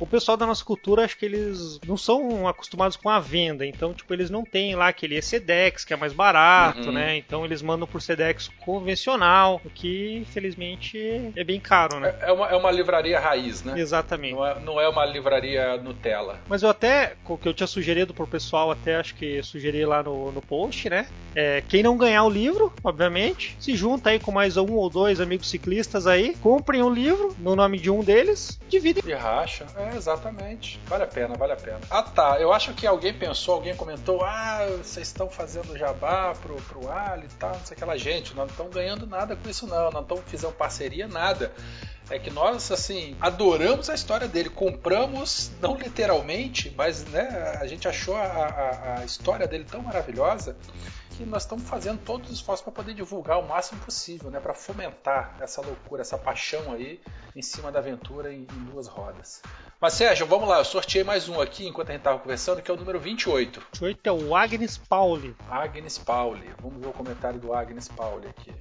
O pessoal da nossa cultura, acho que eles não são acostumados com a venda, então, tipo, eles não têm lá aquele Sedex, que é mais barato, Uhum. né? Então eles mandam por Sedex convencional, o que, infelizmente, é bem caro, né? É, é uma, é uma livraria raiz, né? Exatamente. Não é, não é uma livraria Nutella. Mas eu até, o que eu tinha sugerido pro pessoal, até acho que sugeri lá no, no post, né? É, quem não ganhar o livro, obviamente, se junta aí com mais um ou dois amigos ciclistas aí, comprem o livro no nome de um deles, dividem. E racha. É, exatamente. Vale a pena, vale a pena. Ah, tá. Eu acho que alguém pensou, alguém comentou: ah, vocês estão fazendo jabá pro, pro Ali e tal, não sei o que lá. Gente, não estamos ganhando nada com isso, não. Não estamos fazendo parceria, nada. É que nós, assim, adoramos a história dele. Compramos, não literalmente, mas né, a gente achou a, a, a história dele tão maravilhosa que nós estamos fazendo todos os esforços para poder divulgar o máximo possível, né, para fomentar essa loucura, essa paixão aí em cima da aventura em, em duas rodas. Mas Sérgio, vamos lá, eu sorteei mais um aqui enquanto a gente estava conversando, que é o número 28. 28 é o Agnes Pauli. Agnes Pauli. Vamos ver o comentário do Agnes Pauli aqui.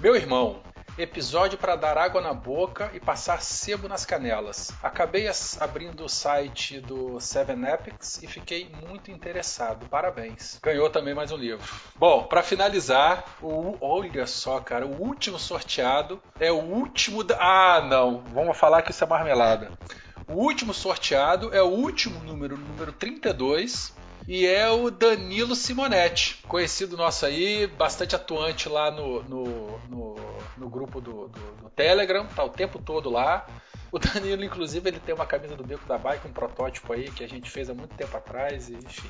Meu irmão, episódio para dar água na boca e passar sebo nas canelas. Acabei abrindo o site do Seven Epics e fiquei muito interessado. Parabéns. Ganhou também mais um livro. Bom, para finalizar, o, olha só, cara, o último sorteado é o último da... Ah, não. Vamos falar que isso é marmelada. O último sorteado é o último número, número 32, e é o Danilo Simonetti, conhecido nosso aí, bastante atuante lá no, no, no, no grupo do, do, do Telegram, tá o tempo todo lá. O Danilo, inclusive, ele tem uma camisa do Beco da Bike, um protótipo aí que a gente fez há muito tempo atrás, e enfim.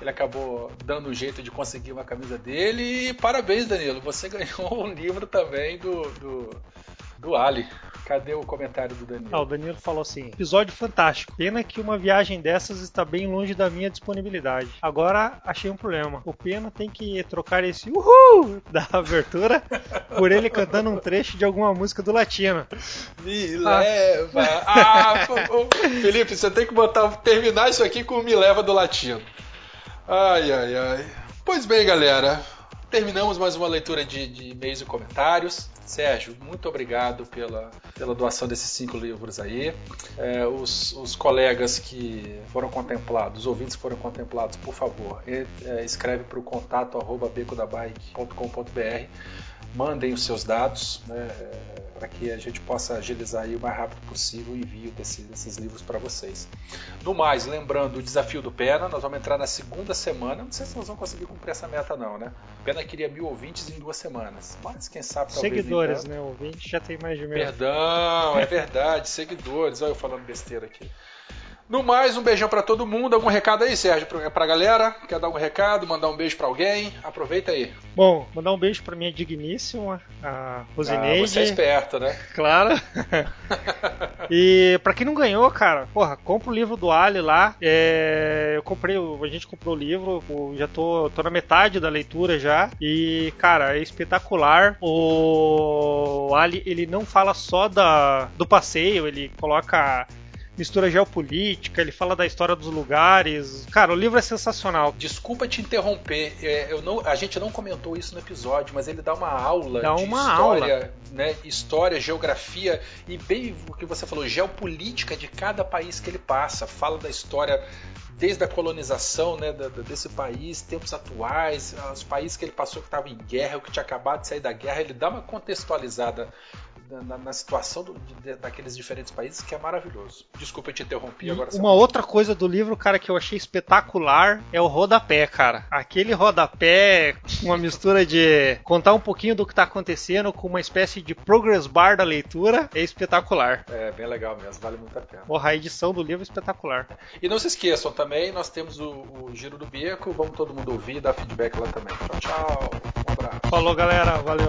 Ele acabou dando um jeito de conseguir uma camisa dele. E parabéns, Danilo, você ganhou um livro também do, do, do Ali. Cadê o comentário do Danilo? Ah, o Danilo falou assim: episódio fantástico. Pena que uma viagem dessas está bem longe da minha disponibilidade. Agora achei um problema. O Pena tem que trocar esse uhul da abertura por ele cantando um trecho de alguma música do latino. Me Ah. leva. Ah. Felipe, você tem que botar, terminar isso aqui com Me Leva do Latino. Ai, ai, ai. Pois bem, galera. Terminamos mais uma leitura de, de e-mails e comentários. Sérgio, muito obrigado pela, pela doação desses cinco livros aí. É, os, os colegas que foram contemplados, os ouvintes que foram contemplados, por favor, é, escreve para o contato arroba becodabike.com.br mandem os seus dados né, para que a gente possa agilizar aí o mais rápido possível o envio desse- desses livros para vocês. No mais, lembrando o desafio do Pena, nós vamos entrar na segunda semana. Não sei se nós vamos conseguir cumprir essa meta, não, né? O Pena queria mil ouvintes em duas semanas, mas quem sabe talvez. Seguidores, né? O ouvinte já tem mais de mil. Perdão, é verdade, seguidores. Olha eu falando besteira aqui. No mais, um beijão pra todo mundo. Algum recado aí, Sérgio, pra, galera? Quer dar um recado, mandar um beijo pra alguém? Aproveita aí. Bom, mandar um beijo pra minha digníssima, a Ah, Rosineide. você é esperto, né? Claro. e pra quem não ganhou, cara, porra, compra o livro do Ali lá. É, eu comprei, a gente comprou o livro, já tô, tô na metade da leitura já. E, cara, é espetacular. O Ali, ele não fala só da, do passeio, ele coloca mistura geopolítica, ele fala da história dos lugares. Cara, o livro é sensacional. Desculpa te interromper, é, eu não, a gente não comentou isso no episódio, mas ele dá uma aula Dá de uma história, né, história, geografia e bem o que você falou, geopolítica de cada país que ele passa. Fala da história desde a colonização né, desse país, tempos atuais, os países que ele passou que estavam em guerra, o que tinha acabado de sair da guerra, ele dá uma contextualizada na, na situação do, de, daqueles diferentes países que é maravilhoso. Desculpa te interrompi agora. Uma outra coisa do livro, cara, que eu achei espetacular é o rodapé, cara. Aquele rodapé, uma mistura de contar um pouquinho do que tá acontecendo com uma espécie de progress bar da leitura, é espetacular. É, bem legal mesmo, vale muito a pena. Porra, a edição do livro é espetacular. E não se esqueçam também, nós temos o, o Giro do Beco, vamos todo mundo ouvir e dar feedback lá também. Tchau, tchau. Um abraço. Falou, galera. Valeu.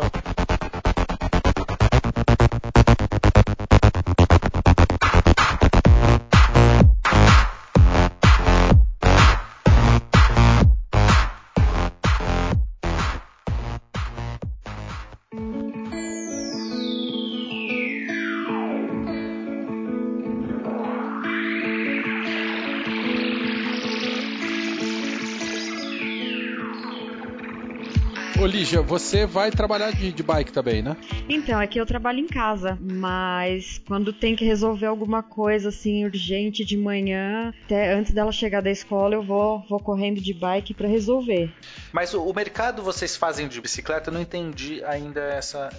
Lígia, você vai trabalhar de, de bike também, né? Então, aqui eu trabalho em casa, mas quando tem que resolver alguma coisa assim urgente de manhã, até antes dela chegar da escola, eu vou, vou correndo de bike para resolver. Mas o, o mercado vocês fazem de bicicleta, eu não entendi ainda essa,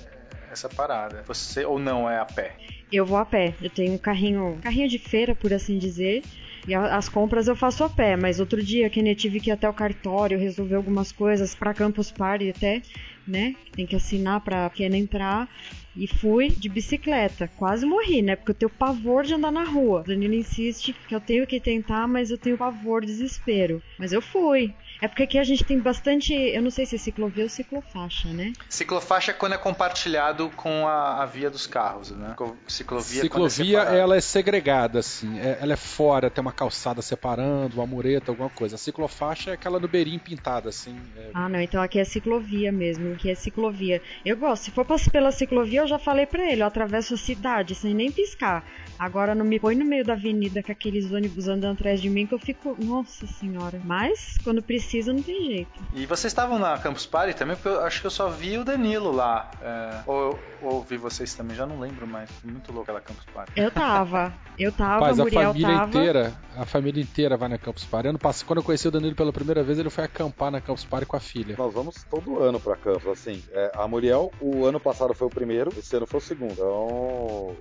essa parada. Você ou não é a pé? Eu vou a pé. Eu tenho um carrinho, carrinho de feira, por assim dizer. E as compras eu faço a pé, mas outro dia que eu tive que ir até o cartório resolver algumas coisas pra Campus Party até, né? Tem que assinar pra quem entrar. E fui de bicicleta. Quase morri, né? Porque eu tenho pavor de andar na rua. Danilo insiste que eu tenho que tentar, mas eu tenho pavor, desespero. Mas eu fui. É porque aqui a gente tem bastante. Eu não sei se é ciclovia ou ciclofaixa, né? Ciclofaixa é quando é compartilhado com a, a via dos carros, né? Ciclovia, é Ciclovia, é separado. ela é segregada, assim. É- ela é fora, tem uma calçada separando, uma mureta, alguma coisa. A ciclofaixa é aquela no beirinho pintada, assim. é- Ah, não, então aqui é ciclovia mesmo, aqui é ciclovia. Eu gosto, se for pela ciclovia, eu já falei pra ele, eu atravesso a cidade sem nem piscar. Agora não me põe no meio da avenida com aqueles ônibus andando atrás de mim que eu fico, nossa senhora. Mas quando precisa não tem jeito. E vocês estavam na Campus Party também? Porque eu acho que eu só vi o Danilo lá. É, ou, ou vi vocês também, já não lembro mais. Foi muito louco aquela Campus Party. Eu tava, eu tava, Rapaz, a Muriel família tava. inteira, a família inteira vai na Campus Party. Ano passado, quando eu conheci o Danilo pela primeira vez, ele foi acampar na Campus Party com a filha. Nós vamos todo ano pra Campos, assim. É, a Muriel, o ano passado foi o primeiro, esse ano foi o segundo. Então, o,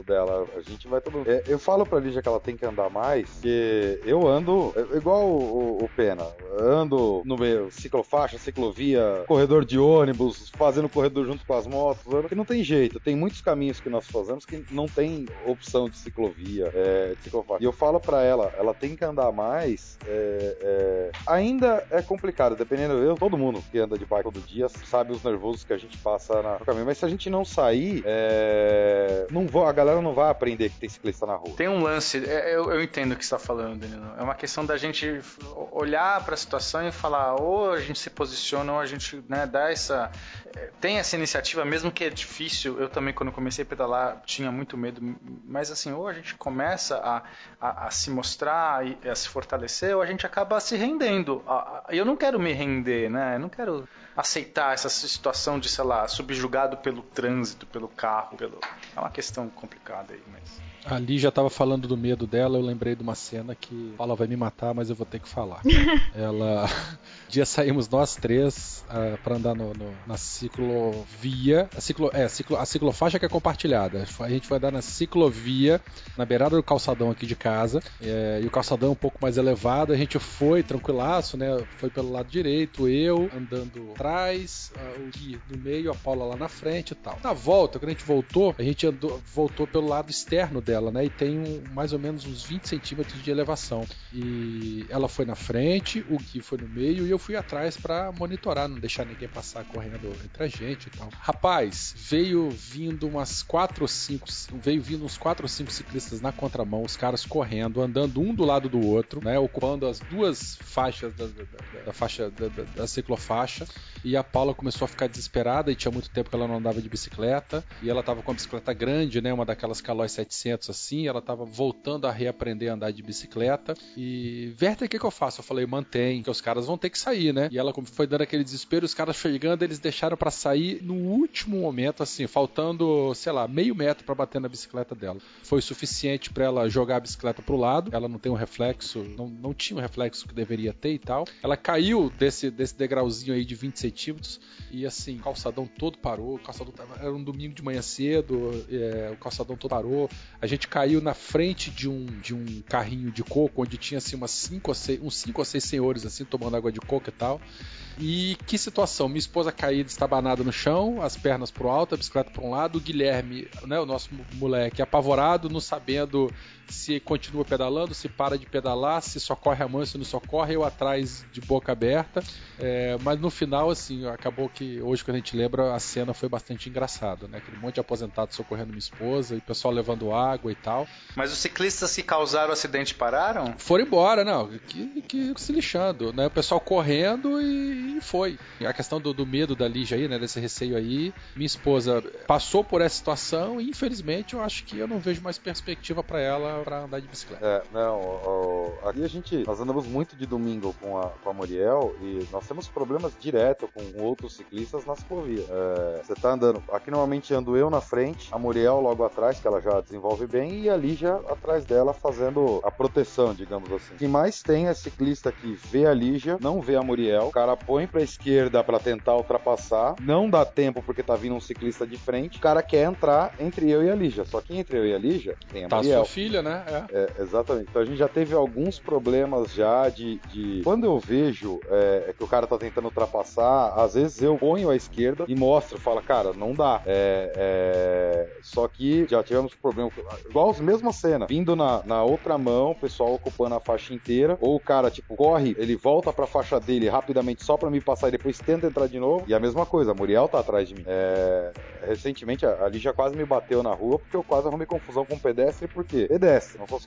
o dela, a gente vai todo é, Eu falo pra Lígia que ela tem que andar mais, que eu ando é, igual o, o- o Pena. Ando no meio, ciclofaixa, ciclovia, corredor de ônibus, fazendo corredor junto com as motos, que não tem jeito. Tem muitos caminhos que nós fazemos que não tem opção de ciclovia, é, de ciclofaixa. E eu falo pra ela, ela tem que andar mais. é, é, ainda é complicado, dependendo. Eu, todo mundo que anda de bike todo dia sabe os nervosos que a gente passa na- no caminho. Mas se a gente não sair, é, não vou, a galera não vai aprender que tem ciclista na rua. Tem um lance, é, eu, eu entendo o que você está falando, Danilo. É uma questão da gente olhar para situação e falar, ou a gente se posiciona, ou a gente né, dá essa. Tem essa iniciativa, mesmo que é difícil. Eu também, quando comecei a pedalar, tinha muito medo, mas assim, ou a gente começa a, a, a se mostrar e a se fortalecer, ou a gente acaba se rendendo. Eu não quero me render, né? Eu não quero aceitar essa situação de, sei lá, subjugado pelo trânsito, pelo carro, pelo. É uma questão complicada aí, mas. A Lígia tava falando do medo dela, eu lembrei de uma cena que ela vai me matar, mas eu vou ter que falar. ela. Um dia saímos nós três ah, pra andar no, no- na ciclovia. A, ciclo, é, ciclo, a ciclofaixa que é compartilhada. A gente foi andar na ciclovia, na beirada do calçadão aqui de casa. é, e o calçadão é um pouco mais elevado. A gente foi tranquilaço, né? Foi pelo lado direito, eu andando atrás, ah, o Gui no meio, a Paula lá na frente e tal. Na volta, quando a gente voltou, a gente andou, voltou pelo lado externo dela, né? E tem um- mais ou menos uns 20 centímetros de elevação. E ela foi na frente, o Gui foi no meio e eu fui atrás pra monitorar, não deixar ninguém passar correndo entre a gente e tal. Rapaz, veio vindo umas 4 ou 5, veio vindo uns 4 ou 5 ciclistas na contramão, os caras correndo, andando um do lado do outro, né? Ocupando as duas faixas da, da- da- faixa da- da ciclofaixa. E a Paula começou a ficar desesperada e tinha muito tempo que ela não andava de bicicleta. E ela tava com uma bicicleta grande, né? Uma daquelas Caloi 700 metros assim, ela tava voltando a reaprender a andar de bicicleta. E, Werther, o que, que eu faço? Eu falei, mantém, que os caras vão ter que sair, né? E ela foi dando aquele desespero, os caras chegando, eles deixaram para sair no último momento, assim, faltando, sei lá, meio metro para bater na bicicleta dela. Foi suficiente para ela jogar a bicicleta pro lado, ela não tem um reflexo, não, não tinha o um reflexo que deveria ter e tal. Ela caiu desse, desse degrauzinho aí de 20 centímetros e assim, o calçadão todo parou, o calçadão era um domingo de manhã cedo, é, o calçadão todo parou. A gente caiu na frente de um, de um carrinho de coco, onde tinha assim umas cinco ou seis, uns 5 ou 6 senhores assim tomando água de coco e tal. E que situação? Minha esposa caída, estabanada no chão, as pernas pro alto, a bicicleta para um lado, o Guilherme, né, o nosso moleque, apavorado, não sabendo se continua pedalando, se para de pedalar, se socorre a mão, se não socorre, eu atrás de boca aberta. É, mas no final, assim, acabou que hoje, quando a gente lembra, a cena foi bastante engraçada, né? Aquele monte de aposentados socorrendo minha esposa e o pessoal levando água e tal. Mas os ciclistas que causaram o acidente pararam? Foram embora, não, que, que se lixando, né? O pessoal correndo e, e foi. A questão do, do, medo da Lígia aí, né? Desse receio aí. Minha esposa passou por essa situação e, infelizmente, eu acho que eu não vejo mais perspectiva para ela pra, andar de bicicleta. É, não, ó, aqui a gente, nós andamos muito de domingo com a, com a Muriel e nós temos problemas direto com outros ciclistas na ciclovia. É, você tá andando, aqui normalmente ando eu na frente, a Muriel logo atrás, que ela já desenvolve bem, e a Lígia atrás dela fazendo a proteção, digamos assim. O que mais tem é ciclista que vê a Lígia, não vê a Muriel, o cara põe pra esquerda para tentar ultrapassar, não dá tempo porque tá vindo um ciclista de frente, o cara quer entrar entre eu e a Lígia, só que entre eu e a Lígia tem a tá Muriel. Tá sua filha, né? É. é. exatamente. Então a gente já teve alguns problemas já de. de... Quando eu vejo é, que o cara tá tentando ultrapassar, às vezes eu ponho à esquerda e mostro, falo, cara, não dá. É, é... Só que já tivemos problema. Igual as mesmas cenas. Vindo na, na outra mão, o pessoal ocupando a faixa inteira. Ou o cara, tipo, corre, ele volta pra faixa dele rapidamente só pra me passar e depois tenta entrar de novo. E a mesma coisa, a Muriel tá atrás de mim. É... Recentemente, ali já quase me bateu na rua porque eu quase arrumei confusão com um pedestre. Por quê? Pedestre,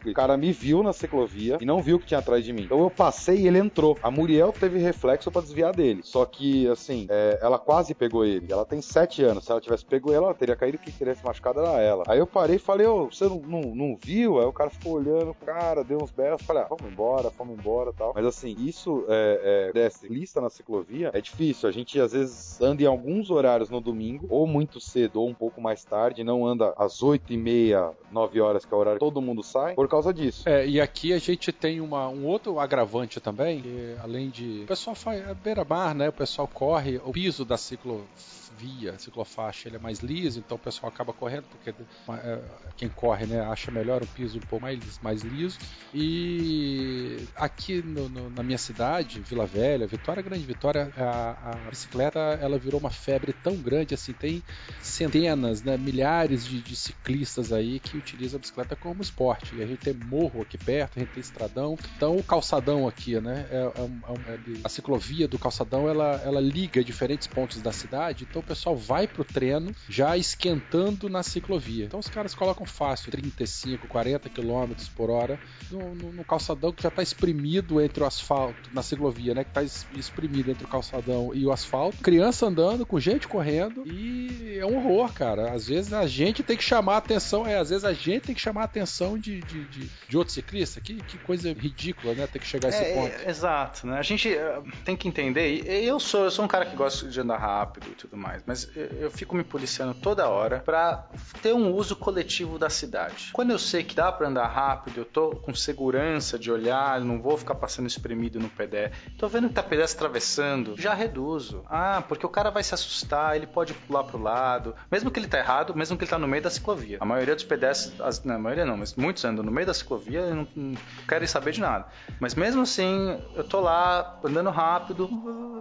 o cara me viu na ciclovia e não viu o que tinha atrás de mim. Então eu passei e ele entrou. A Muriel teve reflexo para desviar dele. Só que, assim, é, ela quase pegou ele. Ela tem 7 anos. Se ela tivesse pego ele, ela teria caído. Quem teria se machucado era ela. Aí eu parei e falei, ô, você não, não, não, viu? Aí o cara ficou olhando, cara, deu uns berros. Falei, ah, vamos embora, vamos embora tal. Mas assim, isso é, é, desse lista na ciclovia é difícil. A gente às vezes anda em alguns horários no domingo, ou muito cedo, ou um pouco mais tarde. Não anda às 8 e meia, 9 horas, que é o horário que todo mundo sai por causa disso. É, e aqui a gente tem uma, um outro agravante também, que, além de. O pessoal faz a beira-mar, né? O pessoal corre, o piso da ciclo via ciclofaixa ele é mais liso, então o pessoal acaba correndo porque é, quem corre né, acha melhor o piso um pouco mais, mais liso. E aqui no, no, na minha cidade, Vila Velha, Vitória Grande Vitória, a, a, bicicleta ela virou uma febre tão grande assim, tem centenas, né, milhares de, de, ciclistas aí que utilizam a bicicleta como esporte. E a gente tem morro aqui perto, a gente tem estradão. Então o calçadão aqui, né, é, é, é, a ciclovia do calçadão ela, ela liga diferentes pontos da cidade. Então pessoal vai pro treino já esquentando na ciclovia. Então os caras colocam fácil 35, 40 km por hora no, no, no, calçadão que já está espremido entre o asfalto, na ciclovia, né? Que está espremido entre o calçadão e o asfalto. Criança andando, com gente correndo e é um horror, cara. Às vezes a gente tem que chamar a atenção, é, às vezes a gente tem que chamar a atenção de, de, de, de outro ciclista. Que, que coisa ridícula, né? Ter que chegar a esse é, ponto. É, exato, né? A gente uh, tem que entender. Eu sou, eu sou um cara que gosta de andar rápido e tudo mais mais, mas eu fico me policiando toda hora para ter um uso coletivo da cidade. Quando eu sei que dá para andar rápido, eu tô com segurança de olhar, não vou ficar passando espremido no pedestre. Tô vendo que tá pedestre atravessando, já reduzo. Ah, porque o cara vai se assustar, ele pode pular pro lado, mesmo que ele tá errado, mesmo que ele tá no meio da ciclovia. A maioria dos pedestres, as, não, a maioria não, mas muitos andam no meio da ciclovia e não, não querem saber de nada. Mas mesmo assim, eu tô lá andando rápido,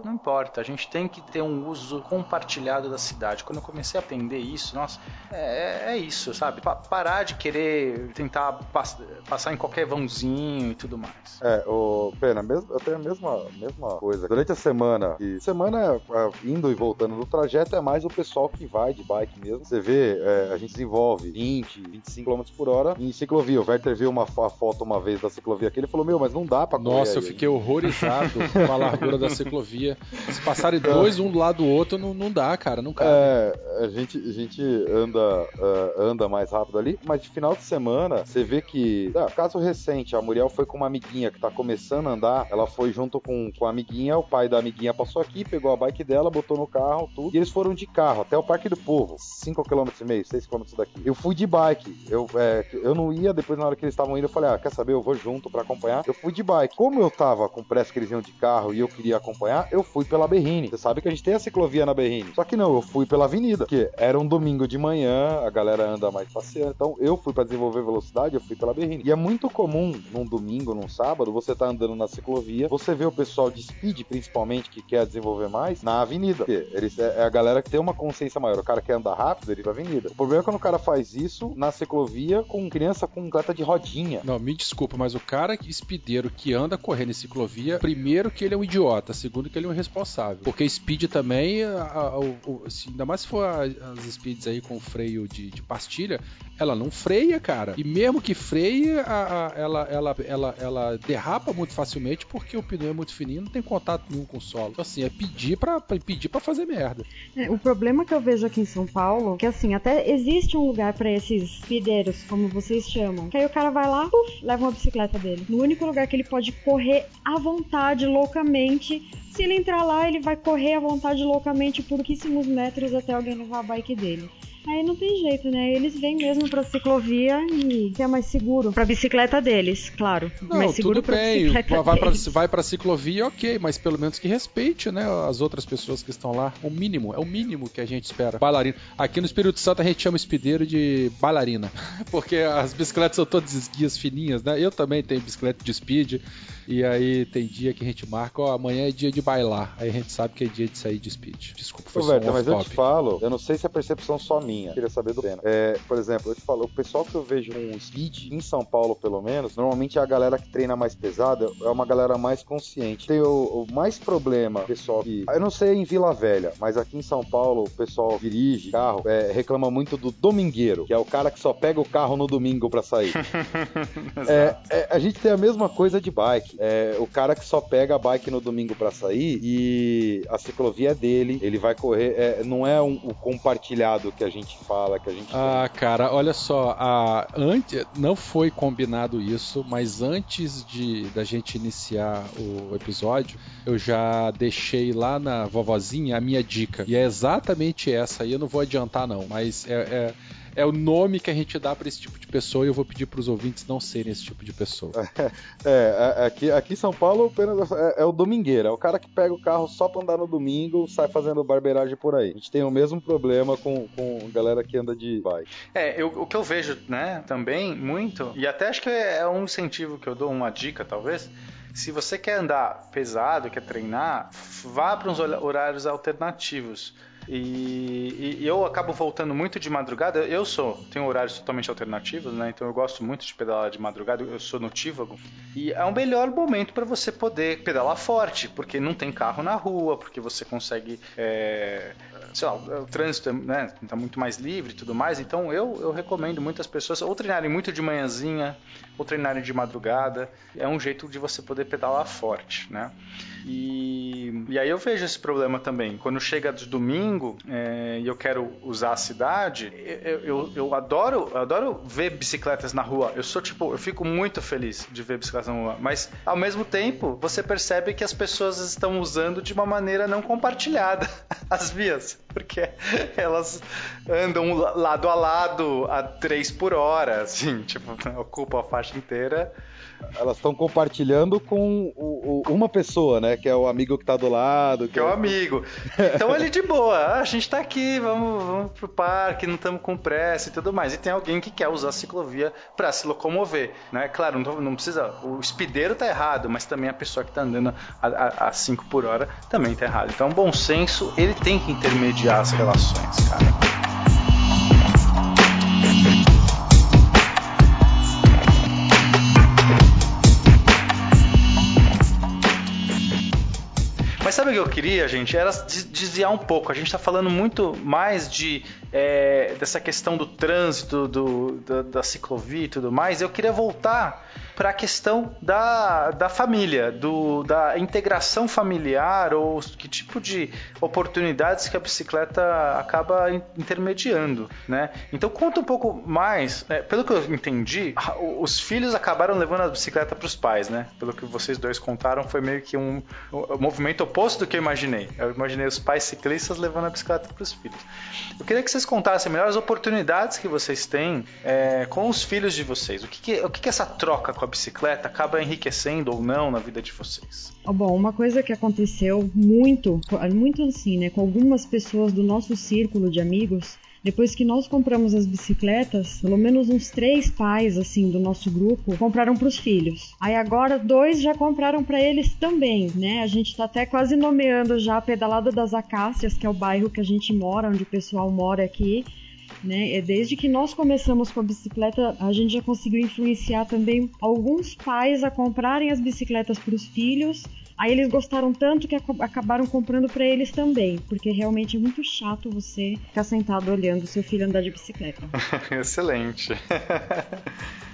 não importa. A gente tem que ter um uso compartilhado da cidade. Quando eu comecei a aprender isso, nossa, é, é isso, sabe? Pa parar de querer tentar pass passar em qualquer vãozinho e tudo mais. É, o Pena, mesmo, eu tenho a mesma, mesma coisa. Durante a semana, e semana ah, indo e voltando do trajeto é mais o pessoal que vai de bike mesmo. Você vê, é, a gente desenvolve 20, 25 km por hora em ciclovia. O Werther viu uma foto uma vez da ciclovia aqui, ele falou: Meu, mas não dá pra correr Nossa, eu aí." fiquei horrorizado com a largura da ciclovia. Se passarem dois um do lado do outro, não, não dá, cara, não cabe. É, a gente, a gente anda, ah, anda mais rápido ali, mas de final de semana, você vê que. Ah, caso recente, a Muriel foi com uma amiguinha que tá começando a andar, ela foi junto com, com a amiguinha, o pai da amiguinha passou aqui, pegou a bike dela, botou no carro, tudo, e eles foram de carro até o Parque do Povo, 5 km e meio, 6 km daqui. Eu fui de bike, eu, é, eu não ia, depois na hora que eles estavam indo, eu falei, ah, quer saber, eu vou junto pra acompanhar. Eu fui de bike. Como eu tava com pressa que eles iam de carro e eu queria acompanhar, eu fui pela Berrine. Você sabe que a gente tem a ciclovia na Berrine. Só que não, eu fui pela avenida, porque era um domingo de manhã, a galera anda mais passeando, então eu fui pra desenvolver velocidade, eu fui pela Berrine. E é muito comum, num domingo, num sábado, você tá andando na ciclovia, você vê o pessoal de speed, principalmente, que quer desenvolver mais, na avenida. Porque eles, é é a galera que tem uma consciência maior. O cara quer andar rápido, ele vai avenida. O problema é quando o cara faz isso na ciclovia com criança com atleta de rodinha. Não, me desculpa, mas o cara que- espideiro que anda correndo em ciclovia, primeiro que ele é um idiota, segundo que ele é um irresponsável. Porque speed também, a- a- se- ainda mais se for as speeds aí com freio de, de pastilha, ela não freia, cara. E mesmo que freie, a- a- ela, ela, ela, ela derrapa muito facilmente porque o pneu é muito fininho, não tem contato nenhum com o solo. Então, assim, é pedir pra, pedir pra fazer merda. É, o problema que eu vejo aqui em São Paulo, que assim, até existe um lugar pra esses pideiros, como vocês chamam. Que aí o cara vai lá, puf, leva uma bicicleta dele. No único lugar que ele pode correr à vontade, loucamente. Se ele entrar lá, ele vai correr à vontade, loucamente, por pouquíssimos metros até alguém levar a bike dele. Aí não tem jeito, né? Eles vêm mesmo pra ciclovia e que é mais seguro pra bicicleta deles, claro. Não, mais seguro tudo pra bem. bicicleta Vai pra, deles. vai pra ciclovia, ok, mas pelo menos que respeite, né? As outras pessoas que estão lá. O mínimo, é o mínimo que a gente espera. Bailarina. Aqui no Espírito Santo a gente chama espideiro de bailarina. Porque as bicicletas são todas esguias fininhas, né? Eu também tenho bicicleta de speed. E aí tem dia que a gente marca, ó, amanhã é dia de bailar. Aí a gente sabe que é dia de sair de speed. Desculpa, foi Ô, só um Berta, mas eu te falo, eu não sei se é percepção só minha, queria saber do Pena. É, por exemplo, eu te falo, o pessoal que eu vejo com speed, em São Paulo pelo menos, normalmente é a galera que treina mais pesada, é uma galera mais consciente. Tem o, o mais problema, pessoal, que. Eu não sei em Vila Velha, mas aqui em São Paulo o pessoal dirige carro, é, reclama muito do domingueiro, que é o cara que só pega o carro no domingo pra sair. É, é, a gente tem a mesma coisa de bike. É, o cara que só pega a bike no domingo pra sair e a ciclovia é dele, ele vai correr. é, não é um, o compartilhado que a gente fala, que a gente. Ah, cara, olha só, a, antes, não foi combinado isso, mas antes de da gente iniciar o episódio, eu já deixei lá na vovozinha a minha dica. E é exatamente essa aí, eu não vou adiantar não, mas é, é, é o nome que a gente dá pra esse tipo de pessoa e eu vou pedir pros ouvintes não serem esse tipo de pessoa. É, é, aqui, aqui em São Paulo é, é o domingueiro, é o cara que pega o carro só pra andar no domingo, sai fazendo barbeiragem por aí. A gente tem o mesmo problema com, com galera que anda de bike. É, eu- o que eu vejo, né, também, muito, e até acho que é um incentivo que eu dou, uma dica, talvez. Se você quer andar pesado, quer treinar, vá para uns horários alternativos. E, e eu acabo voltando muito de madrugada. Eu sou, tenho horários totalmente alternativos, né? Então eu gosto muito de pedalar de madrugada. Eu sou notívago. E é o melhor momento para você poder pedalar forte, porque não tem carro na rua, porque você consegue, é, sei lá, o trânsito né, tá muito mais livre e tudo mais. Então eu, eu recomendo muitas pessoas ou treinarem muito de manhãzinha, ou treinarem de madrugada. É um jeito de você poder pedalar forte, né? E, e aí eu vejo esse problema também. Quando chega de domingo é, e eu quero usar a cidade, eu, eu, eu adoro, eu adoro ver bicicletas na rua. Eu sou tipo, eu fico muito feliz de ver bicicletas na rua. Mas ao mesmo tempo, você percebe que as pessoas estão usando de uma maneira não compartilhada as vias, porque elas andam lado a lado a 3 por hora, assim, tipo, ocupam a faixa inteira. Elas estão compartilhando com o- o- uma pessoa, né? Que é o amigo que tá do lado. que é o amigo. Então ele de boa, ah, a gente tá aqui, vamos, vamos pro parque, não estamos com pressa e tudo mais. E tem alguém que quer usar a ciclovia para se locomover, né? Claro, não, não precisa. O espideiro tá errado, mas também a pessoa que tá andando a 5 por hora também tá errado. Então, bom senso, ele tem que intermediar as relações, cara. Mas sabe o que eu queria, gente? Era desviar um pouco. A gente tá falando muito mais de é, dessa questão do trânsito, do, da, da ciclovia e tudo mais. Eu queria voltar para a questão da, da família, do, da integração familiar ou que tipo de oportunidades que a bicicleta acaba intermediando, né? Então conta um pouco mais, né? pelo que eu entendi, os filhos acabaram levando a bicicleta para os pais, né? Pelo que vocês dois contaram, foi meio que um, um movimento oposto do que eu imaginei. Eu imaginei os pais ciclistas levando a bicicleta para os filhos. Eu queria que vocês contassem melhor as oportunidades que vocês têm é, com os filhos de vocês. O que, que o que, que essa troca com a bicicleta acaba enriquecendo ou não na vida de vocês? Bom, uma coisa que aconteceu muito, muito assim, né, com algumas pessoas do nosso círculo de amigos, depois que nós compramos as bicicletas, pelo menos uns três pais assim do nosso grupo compraram para os filhos. Aí agora dois já compraram para eles também, né? A gente está até quase nomeando já a Pedalada das Acácias, que é o bairro que a gente mora, onde o pessoal mora aqui. Né? É desde que nós começamos com a bicicleta, a gente já conseguiu influenciar também alguns pais a comprarem as bicicletas para os filhos. Aí eles gostaram tanto que acabaram comprando para eles também, porque realmente é muito chato você ficar sentado olhando seu filho andar de bicicleta. Excelente.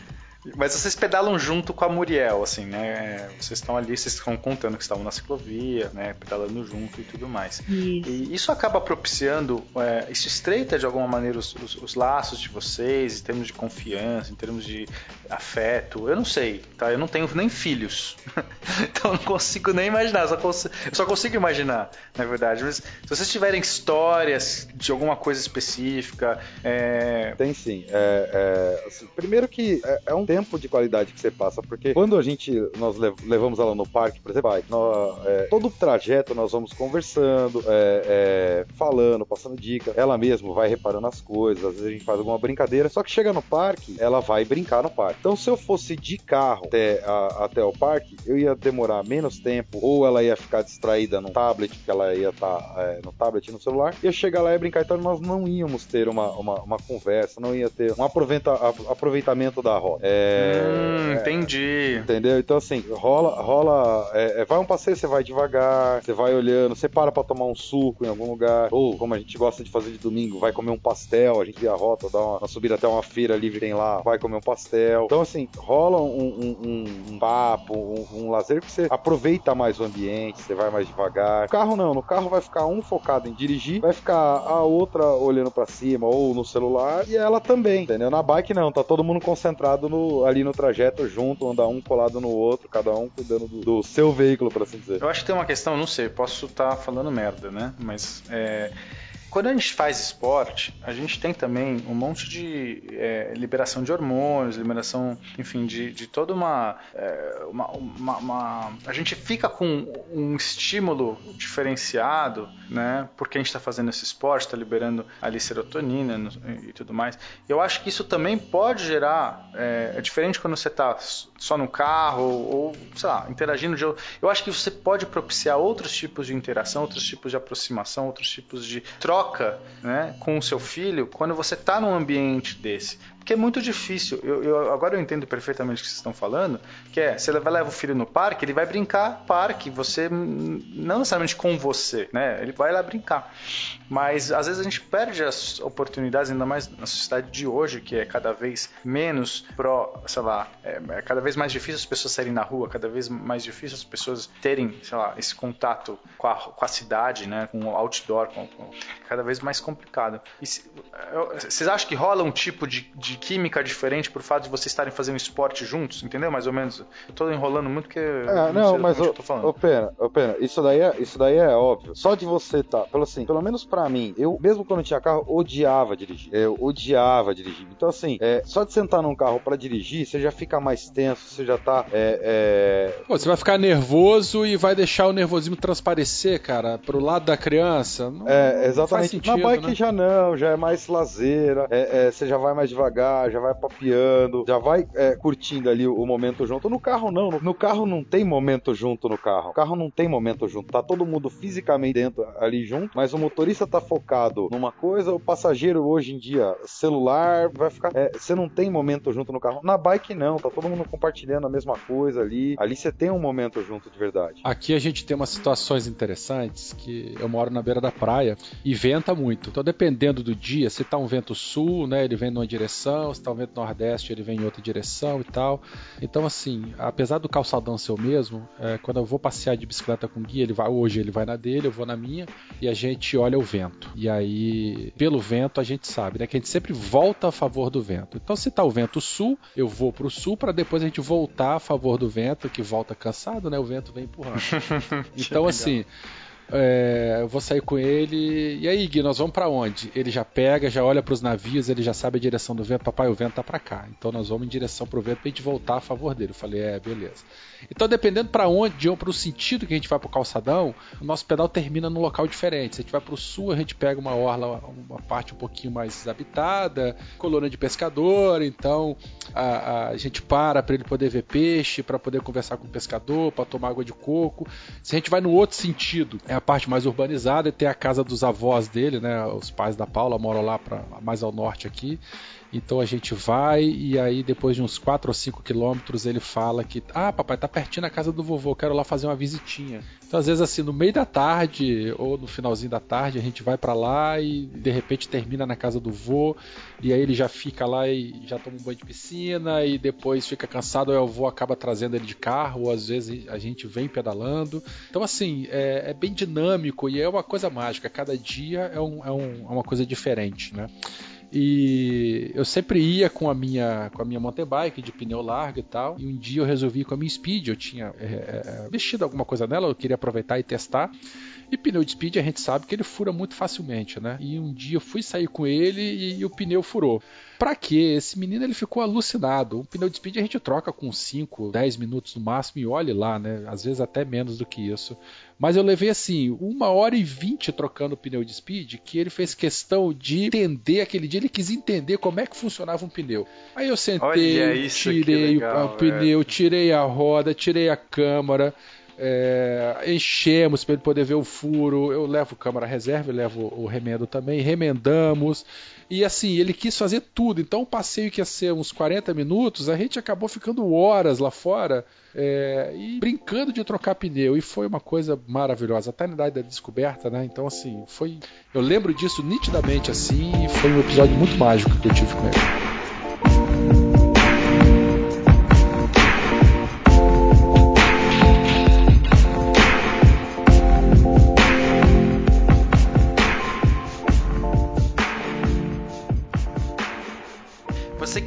Mas vocês pedalam junto com a Muriel, assim, né? Vocês estão ali, vocês estão contando que estavam na ciclovia, né? Pedalando junto e tudo mais. Isso. E isso acaba propiciando, é, isso estreita de alguma maneira os, os, os, laços de vocês, em termos de confiança, em termos de afeto. Eu não sei, tá? Eu não tenho nem filhos. então eu não consigo nem imaginar. Só consigo, eu só consigo imaginar, na verdade. Mas se vocês tiverem histórias de alguma coisa específica. É... Tem sim. É, é, assim, primeiro que é, é um tempo de qualidade que você passa, porque quando a gente nós levamos ela no parque, por exemplo, nós, é, todo o trajeto nós vamos conversando, é, é, falando, passando dica. Ela mesma vai reparando as coisas, às vezes a gente faz alguma brincadeira. Só que chega no parque, ela vai brincar no parque. Então, se eu fosse de carro até, a, até o parque, eu ia demorar menos tempo, ou ela ia ficar distraída no tablet, porque ela ia estar tá, é, no tablet no celular, ia chegar lá e brincar. Então, nós não íamos ter uma, uma, uma conversa, não ia ter um aproveita, aproveitamento da rota. É, hum, entendi. Entendeu? Então, assim, rola. rola é, é, vai um passeio, você vai devagar, você vai olhando, você para pra tomar um suco em algum lugar. Ou, como a gente gosta de fazer de domingo, vai comer um pastel. A gente via a rota, dá uma, uma subida até uma feira livre, tem lá, vai comer um pastel. Então, assim, rola um, um, um, um papo, um, lazer que você aproveita mais o ambiente, você vai mais devagar. No carro não, no carro vai ficar um focado em dirigir, vai ficar a outra olhando para cima ou no celular e ela também, entendeu? Na bike não, tá todo mundo concentrado no, ali no trajeto junto, andar um colado no outro, cada um cuidando do, do seu veículo, para assim dizer. Eu acho que tem uma questão, não sei, posso estar tá falando merda, né? Mas é, quando a gente faz esporte, a gente tem também um monte de é, liberação de hormônios, liberação, enfim, de, de toda uma, é, uma, uma, uma, A gente fica com um estímulo diferenciado, né? Porque a gente está fazendo esse esporte, está liberando ali serotonina e tudo mais. Eu acho que isso também pode gerar. É, é diferente quando você está só no carro ou, sei lá, interagindo. De, eu acho que você pode propiciar outros tipos de interação, outros tipos de aproximação, outros tipos de troca troca né, com o seu filho quando você está num ambiente desse. Porque é muito difícil. Eu, eu, agora eu entendo perfeitamente o que vocês estão falando, que é, você leva, leva o filho no parque, ele vai brincar parque, você não necessariamente com você, né? Ele vai lá brincar. Mas às vezes a gente perde as oportunidades, ainda mais na sociedade de hoje, que é cada vez menos pro, sei lá, é, é cada vez mais difícil as pessoas saírem na rua, cada vez mais difícil as pessoas terem, sei lá, esse contato com a, com a cidade, né? Com o outdoor, com, com, cada vez mais complicado. E se, eu, vocês acham que rola um tipo de, de de química diferente por fato de vocês estarem fazendo esporte juntos, entendeu? Mais ou menos. Eu tô enrolando muito porque. É, não, não mas. Ô, ô, pena, ô, pena, isso daí, é, isso daí é óbvio. Só de você tá. Pelo, assim, pelo menos pra mim, eu, mesmo quando tinha carro, odiava dirigir. Eu odiava dirigir. Então, assim, é, só de sentar num carro pra dirigir, você já fica mais tenso, você já tá. É, é... Pô, você vai ficar nervoso e vai deixar o nervosismo transparecer, cara, pro lado da criança. Não, é, exatamente. Sentido, Na bike né? já não, já é mais lazeira, é, é, você já vai mais devagar devagar, já vai papeando, já vai é, curtindo ali o, momento junto. No carro não, no, no, carro não tem momento junto no carro. O carro não tem momento junto, tá todo mundo fisicamente dentro ali junto, mas o motorista tá focado numa coisa, o passageiro hoje em dia, celular, vai ficar. É, você não tem momento junto no carro. Na bike não, tá todo mundo compartilhando a mesma coisa ali. Ali você tem um momento junto de verdade. Aqui a gente tem umas situações interessantes que eu moro na beira da praia e venta muito. Então, dependendo do dia, se tá um vento sul, né, ele vem numa direção, se tá um vento nordeste, ele vem em outra direção e tal. Então, assim, apesar do calçadão ser o mesmo, é, quando eu vou passear de bicicleta com guia, ele vai hoje ele vai na dele, eu vou na minha e a gente olha o vento. E aí, pelo vento, a gente sabe, né, que a gente sempre volta a favor do vento. Então, se tá o vento sul, eu vou pro sul para depois a gente voltar a favor do vento, que volta cansado, né? O vento vem empurrando. então, assim, é, eu vou sair com ele. E aí, Gui, nós vamos para onde? Ele já pega, já olha para os navios, ele já sabe a direção do vento. Papai, o vento tá para cá. Então nós vamos em direção pro vento pra gente voltar a favor dele. Eu falei, é, beleza. Então, dependendo para onde para o sentido que a gente vai pro calçadão, o nosso pedal termina num local diferente. Se a gente vai pro sul, a gente pega uma orla, uma parte um pouquinho mais desabitada, colônia de pescador. Então a, a gente para para ele poder ver peixe, para poder conversar com o pescador, para tomar água de coco. Se a gente vai no outro sentido, é a parte mais urbanizada, tem a casa dos avós dele, né? Os pais da Paula moram lá para mais ao norte aqui. Então a gente vai e aí depois de uns 4 ou 5 quilômetros ele fala que ah, papai, tá pertinho da casa do vovô, quero lá fazer uma visitinha. Então às vezes assim, no meio da tarde ou no finalzinho da tarde, a gente vai para lá e de repente termina na casa do vô e aí ele já fica lá e já toma um banho de piscina e depois fica cansado, aí o vô acaba trazendo ele de carro, ou às vezes a gente vem pedalando. Então assim, é, é bem dinâmico e é uma coisa mágica, cada dia é, um, é, um, é uma coisa diferente, né? E eu sempre ia com a minha com a minha mountain bike de pneu largo e tal. E um dia eu resolvi ir com a minha Speed. Eu tinha é, é, vestido alguma coisa nela, eu queria aproveitar e testar. E pneu de Speed a gente sabe que ele fura muito facilmente, né? E um dia eu fui sair com ele e, e o pneu furou. Pra quê? Esse menino ele ficou alucinado. Um pneu de speed a gente troca com 5, 10 minutos no máximo e olhe lá, né? Às vezes até menos do que isso. Mas eu levei assim, uma hora e vinte trocando o pneu de speed, que ele fez questão de entender aquele dia, ele quis entender como é que funcionava um pneu. Aí eu sentei, tirei legal, o pneu, tirei a roda, tirei a câmara. É, enchemos para ele poder ver o furo. Eu levo câmara reserva, levo o remendo também, remendamos. E assim, ele quis fazer tudo. Então, o passeio que ia ser uns 40 minutos, a gente acabou ficando horas lá fora é, e brincando de trocar pneu. E foi uma coisa maravilhosa. Na idade da descoberta, né? Então, assim, foi. Eu lembro disso nitidamente assim. E foi um episódio muito mágico que eu tive com ele.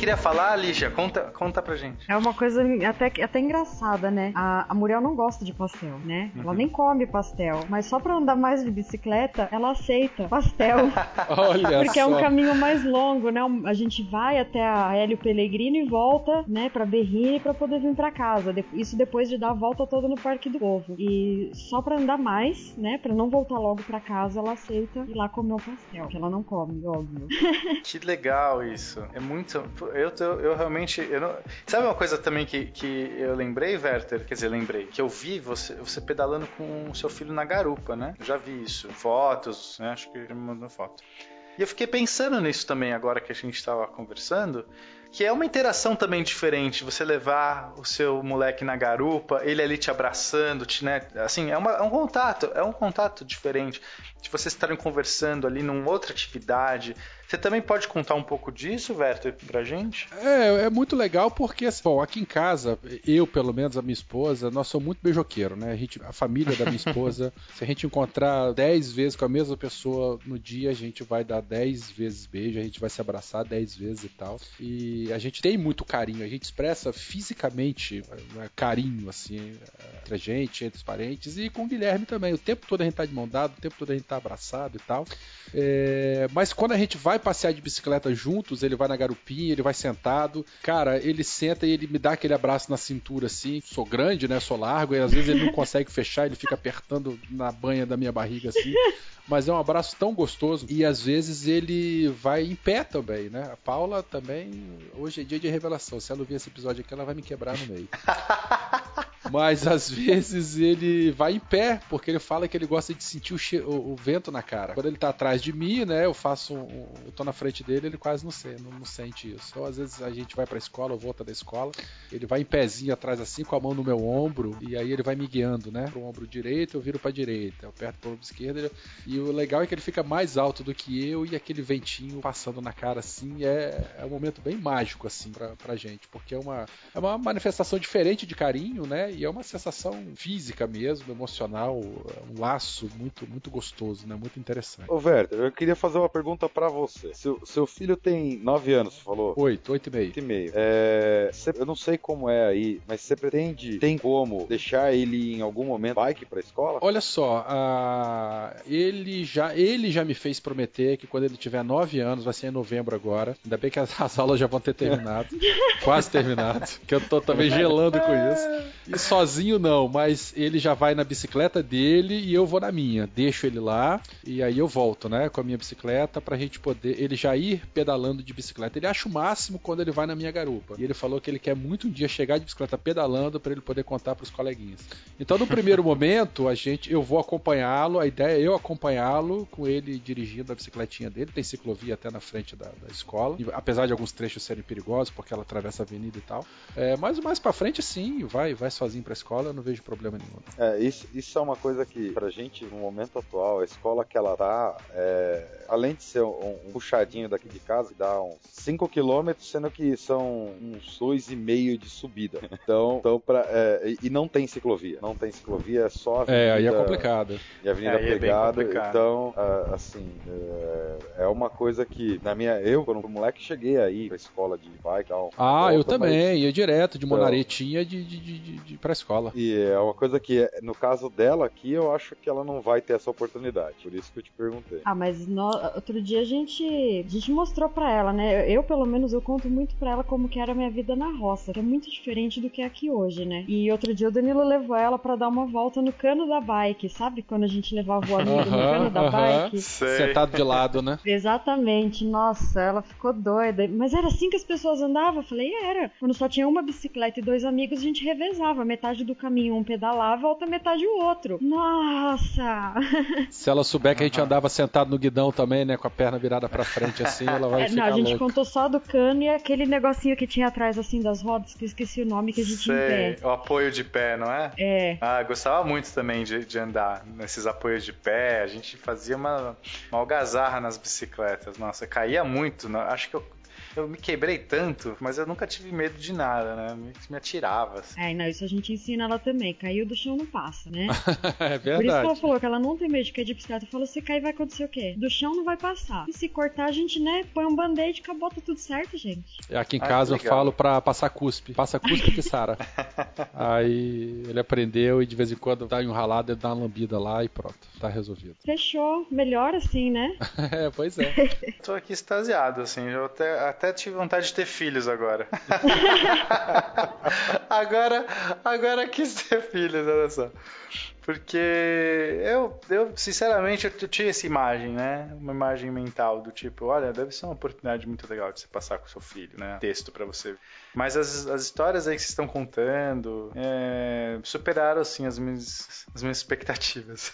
Queria falar, Lígia? Conta, conta pra gente. É uma coisa até, até engraçada, né? A, a Muriel não gosta de pastel, né? Ela Uhum. nem come pastel. Mas só pra andar mais de bicicleta, ela aceita pastel. Olha Porque é um só. caminho mais longo, né? A gente vai até a Hélio Pellegrino e volta, né, pra Berrini pra poder vir pra casa. Isso depois de dar a volta toda no Parque do Povo. E só pra andar mais, né, pra não voltar logo pra casa, ela aceita ir lá comer o pastel. Que ela não come, óbvio. Que legal isso. É muito. Eu, eu, eu realmente. Eu não... Sabe uma coisa também que, que eu lembrei, Werther? Quer dizer, lembrei. Que eu vi você, você pedalando com o seu filho na garupa, né? Eu já vi isso. Fotos, né? Acho que ele me mandou foto. E eu fiquei pensando nisso também agora que a gente estava conversando. Que é uma interação também diferente, você levar o seu moleque na garupa, ele ali te abraçando, te, né? Assim, é, uma- é um contato, é um contato diferente. De vocês estarem conversando ali numa outra atividade. Você também pode contar um pouco disso, Werther, pra gente? É, é muito legal porque, assim, bom, aqui em casa, eu, pelo menos, a minha esposa, nós somos muito beijoqueiro, né? A, gente, a família da minha esposa, se a gente encontrar 10 vezes com a mesma pessoa no dia, a gente vai dar 10 vezes beijo, a gente vai se abraçar 10 vezes e tal. E a gente tem muito carinho, a gente expressa fisicamente né, carinho, assim, entre a gente, entre os parentes, e com o Guilherme também. O tempo todo a gente tá de mão dada, o tempo todo a gente tá abraçado e tal. É, mas quando a gente vai vai passear de bicicleta juntos, ele vai na garupinha, ele vai sentado. Cara, ele senta e ele me dá aquele abraço na cintura assim. Sou grande, né? Sou largo, e às vezes ele não consegue fechar, ele fica apertando na banha da minha barriga assim. Mas é um abraço tão gostoso. E às vezes ele vai em pé também, né? A Paula também, hoje é dia de revelação. Se ela ouvir esse episódio aqui, ela vai me quebrar no meio. Mas às vezes ele vai em pé, porque ele fala que ele gosta de sentir o, o vento na cara. Quando ele tá atrás de mim, né, eu faço um, eu tô na frente dele, ele quase não, sei, não, não sente isso. Então às vezes a gente vai pra escola, eu volto da escola, ele vai em pezinho atrás assim, com a mão no meu ombro, e aí ele vai me guiando, né, pro ombro direito, eu viro pra direita, eu aperto pro ombro esquerdo, ele- e o legal é que ele fica mais alto do que eu, e aquele ventinho passando na cara assim, é, é um momento bem mágico assim pra, pra gente, porque é uma, é uma manifestação diferente de carinho, né? E é uma sensação física mesmo, emocional, é um laço muito, muito gostoso, né? Muito interessante. Ô, Werther, eu queria fazer uma pergunta pra você. Seu, seu filho tem 9 anos, você falou? Oito, oito e meio. Oito e meio. É, cê- eu não sei como é aí, mas você pretende, tem como deixar ele em algum momento bike pra escola? Olha só, ele, já, ele já me fez prometer que quando ele tiver 9 anos, vai ser em novembro agora. Ainda bem que as, as aulas já vão ter terminado. quase terminado. Que eu tô também gelando com isso. E sozinho não, mas ele já vai na bicicleta dele e eu vou na minha. Deixo ele lá e aí eu volto, né, com a minha bicicleta pra gente poder. Ele já ir pedalando de bicicleta. Ele acha o máximo quando ele vai na minha garupa. E ele falou que ele quer muito um dia chegar de bicicleta pedalando pra ele poder contar pros coleguinhas. Então, no primeiro momento, a gente, eu vou acompanhá-lo. A ideia é eu acompanhá-lo com ele dirigindo a bicicletinha dele. Tem ciclovia até na frente da, da escola, E, apesar de alguns trechos serem perigosos porque ela atravessa a avenida e tal. É, mas mais para frente, sim, vai, vai sozinho pra escola. Eu não vejo problema nenhum. É, isso, isso é uma coisa que, pra gente, no momento atual, a escola que ela tá, é, além de ser um, um puxadinho daqui de casa, dá uns 5 km, sendo que são uns 2,5 de subida. Então, então pra, é, e- não tem ciclovia. Não tem ciclovia, é só avenida. É, aí é complicado. E avenida é pegada. então, ah, assim, é, é uma coisa que, na minha. Eu, quando moleque, cheguei aí pra escola de bike e tal. Ah, eu Volta, também, ia direto de Então- Monaretinha de, de, de, de, de pra escola. E é uma coisa que, no caso dela aqui, eu acho que ela não vai ter essa oportunidade. Por isso que eu te perguntei. Ah, mas no- outro dia a gente, a gente mostrou pra ela, né? Eu, pelo menos, eu conto muito pra ela como que era a minha vida na roça, que é muito diferente do que é aqui hoje, né? E outro dia o Danilo levou ela pra dar uma volta no cano da bike, sabe? Quando a gente levava o amigo no cano da bike. Sentado de lado, né? Exatamente, nossa, ela ficou doida. Mas era assim que as pessoas andavam? Eu falei, era. Quando só tinha uma bicicleta e dois amigos, a gente revezava. Metade do caminho um pedalava, a outra metade o outro. Nossa! Se ela souber que a gente andava sentado no guidão também, né? Com a perna virada pra frente assim, ela vai É, ficar não, a gente louca. contou só do cano e aquele negocinho que tinha atrás, assim, das rodas, que eu esqueci o nome, que a gente ia em Sei, pé. o apoio de pé, não é? É. Ah, eu gostava muito também de, de andar nesses apoios de pé. A gente fazia uma, uma algazarra nas bicicletas. Nossa, caía muito. Acho que eu, eu me quebrei tanto, mas eu nunca tive medo de nada, né? Me, me atirava. assim. É, não, isso a gente ensina ela também. Caiu do chão não passa, né? é Por isso que ela verdade. falou que ela não tem medo de cair de bicicleta. Falou, se cair vai acontecer o quê? Do chão não vai passar. E se cortar, a gente, né, põe um band-aid, acabou, tá tudo certo, gente. Aqui em Ah, casa eu que legal. falo pra passar cuspe. Passa cuspe que sara. Aí ele aprendeu e de vez em quando dá um ralado, ele dá uma lambida lá e pronto, tá resolvido. Fechou. Melhor assim, né? é, pois é. Tô aqui extasiado, assim. Eu até, até tive vontade de ter filhos agora. agora, agora quis ter filhos, olha só. Porque eu, eu sinceramente, eu, tinha essa imagem, né? Uma imagem mental do tipo, olha, deve ser uma oportunidade muito legal de você passar com seu filho, né? Texto pra você. Mas as, as histórias aí que vocês estão contando é, superaram, assim, as minhas, as minhas expectativas.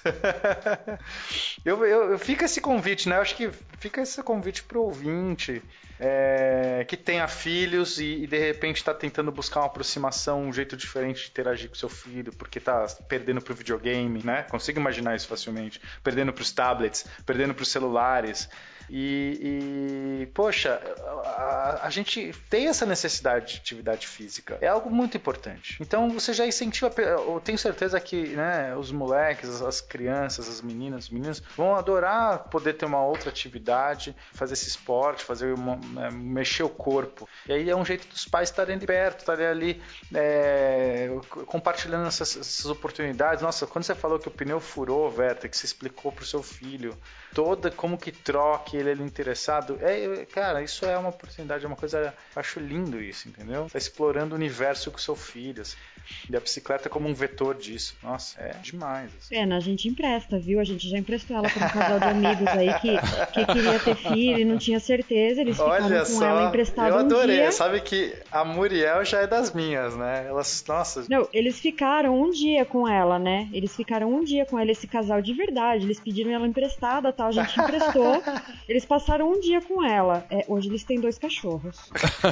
eu, eu, eu fica esse convite, né? Eu acho que fica esse convite pro ouvinte é, que tenha filhos e, e, de repente está tentando buscar uma aproximação, um jeito diferente de interagir com seu filho, porque tá perdendo pro videogame, né? Consigo imaginar isso facilmente. Perdendo pros tablets, perdendo pros celulares. E, e, poxa, a, a, gente tem essa necessidade de atividade física. É algo muito importante. Então você já incentiva. Eu tenho certeza que né, os moleques, as crianças, as meninas, os meninos vão adorar poder ter uma outra atividade, fazer esse esporte, fazer uma, é, mexer o corpo. E aí é um jeito dos pais estarem perto, estarem ali é, compartilhando essas, essas, oportunidades. Nossa, nossa, quando você falou que o pneu furou, Verta, que você explicou pro seu filho toda como que troque ele, ele interessado, é, cara, isso é uma oportunidade, é uma coisa, eu acho lindo isso, entendeu? Tá explorando o universo com seu filho, assim. E a bicicleta como um vetor disso. Nossa, é demais. Assim. Pena, a gente empresta, viu? A gente já emprestou ela para um casal de amigos aí que, que queria ter filho e não tinha certeza. Eles ficaram Olha com só, ela emprestada eu um adorei. dia. Sabe que a Muriel já é das minhas, né? Elas, nossa, Não, eles ficaram um dia com ela, né? Eles ficaram um dia com ela, esse casal de verdade. Eles pediram ela emprestada tal, a gente emprestou. Eles passaram um dia com ela. É, hoje eles têm dois cachorros.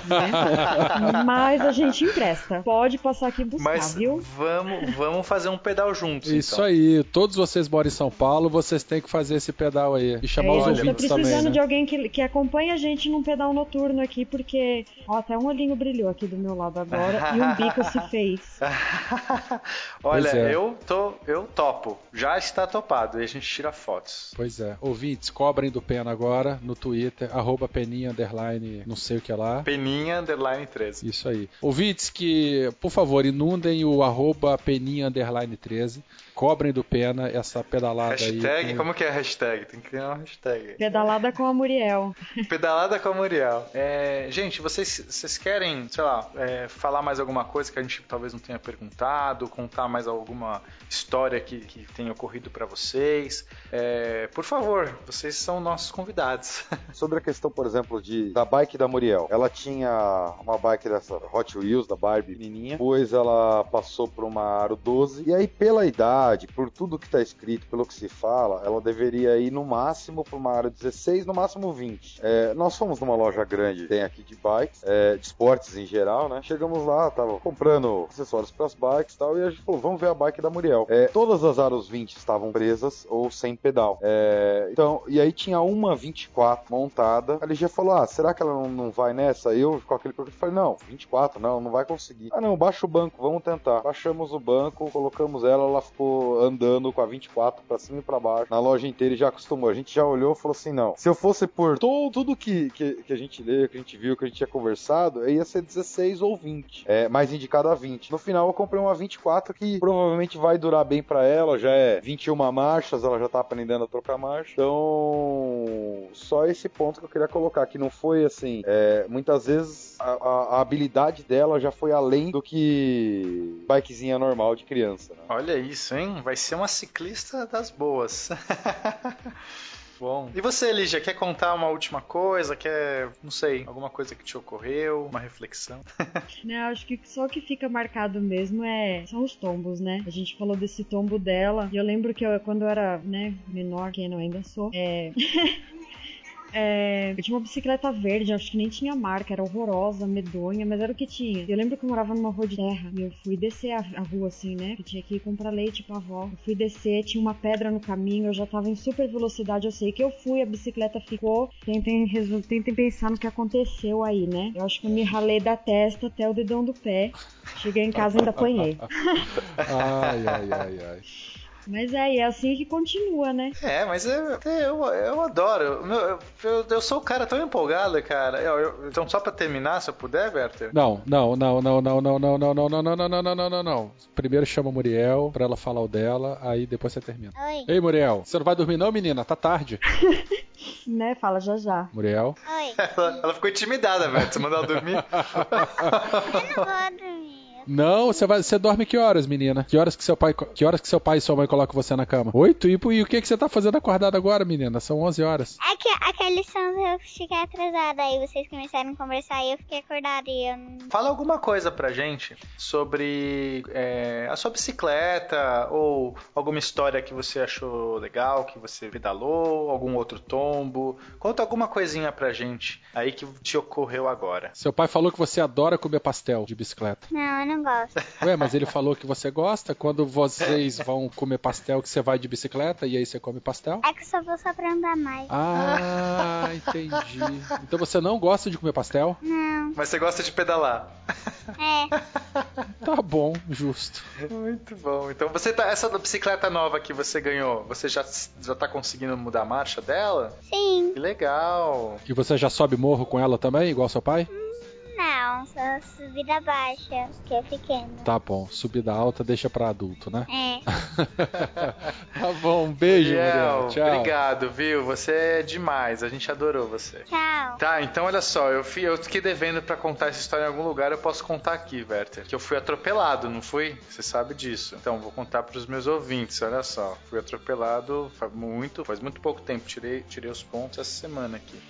né? Mas a gente empresta. Pode passar aqui buscar, mas viu? vamos, vamos fazer um pedal juntos. Isso então. aí, todos vocês moram em São Paulo, vocês têm que fazer esse pedal aí. E chamar É, os a gente tá ouvintes precisando também, né? de alguém que, que acompanhe a gente num pedal noturno aqui, porque ó, até um olhinho brilhou aqui do meu lado agora e um bico se fez. Olha, é. eu tô, eu topo. Já está topado e a gente tira fotos. Pois é. Ouvintes, cobrem do Pena agora no Twitter, arroba peninha, underline, não sei o que lá. Peninha underline 13. Isso aí. Ouvintes que, por favor, inundem o arroba peninha, underline 13. Cobrem do Pena essa pedalada Hashtag, aí. com- como que é a hashtag? Tem que criar uma hashtag. Pedalada com a Muriel. Pedalada com a Muriel. É, gente, vocês, vocês querem, sei lá, é, falar mais alguma coisa que a gente talvez não tenha perguntado, contar mais alguma história que, que tenha ocorrido pra vocês? É, por favor, vocês são nossos convidados. Sobre a questão, por exemplo, de da bike da Muriel. Ela tinha uma bike dessa Hot Wheels da Barbie menininha, depois ela passou por uma Aro 12 e aí pela idade, por tudo que tá escrito, pelo que se fala, ela deveria ir no máximo para uma Aro 16, no máximo 20. É, nós fomos numa loja grande, tem aqui de bikes, é, de esportes em geral, né? Chegamos lá, tava comprando acessórios para as bikes e tal, e a gente falou, vamos ver a bike da Muriel. É, todas as Aros 20 estavam presas ou sem pedal. É, então, e aí tinha uma 24 montada. A LG falou: Ah, será que ela não, não vai nessa? Eu, com aquele produto, falei: Não, 24, não, não vai conseguir. Ah, não, baixa o banco, vamos tentar. Baixamos o banco, colocamos ela, ela ficou andando com a 24 pra cima e pra baixo na loja inteira e já acostumou. A gente já olhou e falou assim: Não, se eu fosse por to- tudo que, que, que a gente leu, que a gente viu, que a gente tinha conversado, ia ser 16 ou 20. É, mais indicado a 20. No final, eu comprei uma 24 que provavelmente vai durar bem pra ela, já é 21 marchas, ela já tá aprendendo a trocar marcha. Então, só esse ponto que eu queria colocar, que não foi assim, é, muitas vezes a, a- a habilidade dela já foi além do que bikezinha normal de criança. Né? Olha isso, hein? Vai ser uma ciclista das boas. Bom. E você, Lígia, quer contar uma última coisa? Quer, não sei, alguma coisa que te ocorreu? Uma reflexão? Né, acho que só o que fica marcado mesmo é são os tombos, né? A gente falou desse tombo dela. E eu lembro que eu, quando eu era, né, menor, que eu ainda sou, é. É, eu tinha uma bicicleta verde, acho que nem tinha marca, era horrorosa, medonha, mas era o que tinha. Eu lembro que eu morava numa rua de terra e eu fui descer a, a rua assim, né? Eu tinha que ir comprar leite pra avó. Eu fui descer, tinha uma pedra no caminho, eu já tava em super velocidade, eu sei que eu fui, a bicicleta ficou. Tentem, tentem pensar no que aconteceu aí, né? Eu acho que eu me ralei da testa até o dedão do pé. Cheguei em casa e ainda apanhei. Ai, ai, ai, ai. Mas é, e é assim que continua, né? É, mas eu, eu, eu adoro. Eu, eu, eu sou o cara tão empolgado, cara. Eu- eu- então, só pra terminar, se eu puder, Werther. Não, não, não, não, não, não, não, não, não, não, não, não, não, não, não, não, não. Primeiro chama a Muriel pra ela falar o dela, aí depois você termina. Oi. Ei, Muriel, você não vai dormir não, menina? Tá tarde. Né? Fala já já. Muriel? Oi. Ela, ela ficou intimidada, velho. Você mandou ela dormir? Eu não vou dormir. Não, você vai, você dorme que horas, menina? Que horas que seu pai, que horas que seu pai e sua mãe colocam você na cama? Oito? E, e o que que você tá fazendo acordado agora, menina? São 11 horas. É que aquela lição eu fiquei atrasada. Aí vocês começaram a conversar e eu fiquei acordada e eu não. Fala alguma coisa pra gente sobre é, a sua bicicleta ou alguma história que você achou legal, que você pedalou, algum outro tombo. Conta alguma coisinha pra gente aí que te ocorreu agora. Seu pai falou que você adora comer pastel de bicicleta. Não, eu não gosto. Ué, mas ele falou que você gosta quando vocês vão comer pastel que você vai de bicicleta e aí você come pastel? É que eu só vou só pra andar mais. Ah, entendi. Então você não gosta de comer pastel? Não. Mas você gosta de pedalar. É. Tá bom, justo. Muito bom. Então você tá. Essa bicicleta nova que você ganhou, você já, já tá conseguindo mudar a marcha dela? Sim. Que legal. E você já sobe morro com ela também, igual seu pai? Não. Só subida baixa, que é pequeno. Tá bom, subida alta deixa pra adulto, né? É. tá bom, um beijo, Muriel, Muriel. Tchau. obrigado, viu? Você é demais, a gente adorou você. Tchau. Tá, então olha só, eu, fui, eu fiquei devendo pra contar essa história em algum lugar, eu posso contar aqui, Werther. Que eu fui atropelado, não fui? Você sabe disso. Então, vou contar pros meus ouvintes, olha só. Fui atropelado faz muito, faz muito pouco tempo, tirei, tirei os pontos essa semana aqui.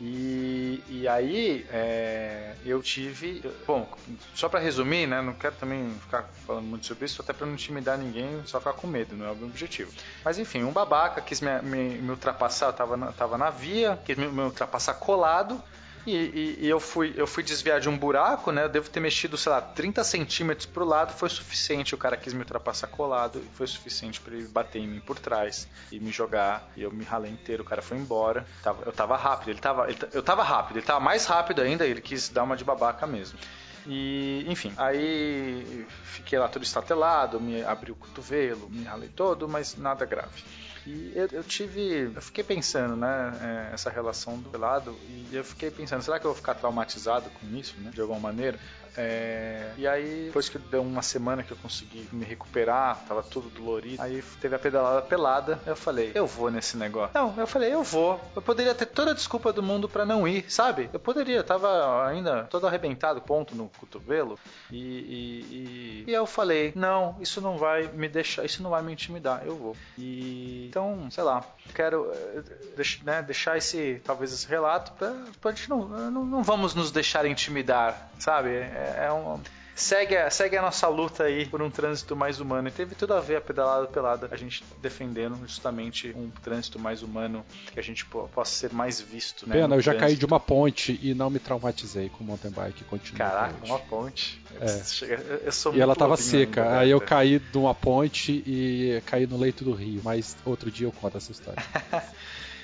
E, e aí é, eu tive. Bom, só pra resumir, né? Não quero também ficar falando muito sobre isso, até pra não intimidar ninguém, só ficar com medo, não é o meu objetivo. Mas enfim, um babaca quis me, me, me ultrapassar, eu tava na, tava na via, quis me, me ultrapassar colado. E, e- e eu, fui, eu fui desviar de um buraco, né? Eu devo ter mexido, sei lá, 30 centímetros pro lado, foi suficiente. O cara quis me ultrapassar colado e foi suficiente pra ele bater em mim por trás e me jogar. E eu me ralei inteiro, o cara foi embora. Tava- eu tava rápido, ele tava, ele eu tava rápido, ele tava mais rápido ainda, ele quis dar uma de babaca mesmo. E, enfim, aí fiquei lá todo estatelado, me abri o cotovelo, me ralei todo, mas nada grave. E eu, eu tive. Eu fiquei pensando, né? é, essa relação do lado. E eu fiquei pensando, será que eu vou ficar traumatizado com isso, né? De alguma maneira? É, e aí, depois que deu uma semana que eu consegui me recuperar, tava tudo dolorido. Aí teve a pedalada pelada. Eu falei, eu vou nesse negócio. Não, eu falei, eu vou. Eu poderia ter toda a desculpa do mundo pra não ir, sabe? Eu poderia, tava ainda todo arrebentado, ponto no cotovelo. E, e, e, e eu falei, não, isso não vai me deixar, isso não vai me intimidar, eu vou. E então, sei lá, quero eh, né, deixar esse, talvez esse relato pra, pra gente não, não, não vamos nos deixar intimidar, sabe? É, é um. Segue a, segue a nossa luta aí por um trânsito mais humano. E teve tudo a ver a pedalada pelada, a gente defendendo justamente um trânsito mais humano, que a gente po- possa ser mais visto. Né, Pena, eu já caí trânsito. de uma ponte e não me traumatizei com o mountain bike. Continua Caraca, uma ponte. É. Eu- sou E ela tava seca. ainda, aí eu caí de uma ponte e caí no leito do rio. Mas outro dia eu conto essa história.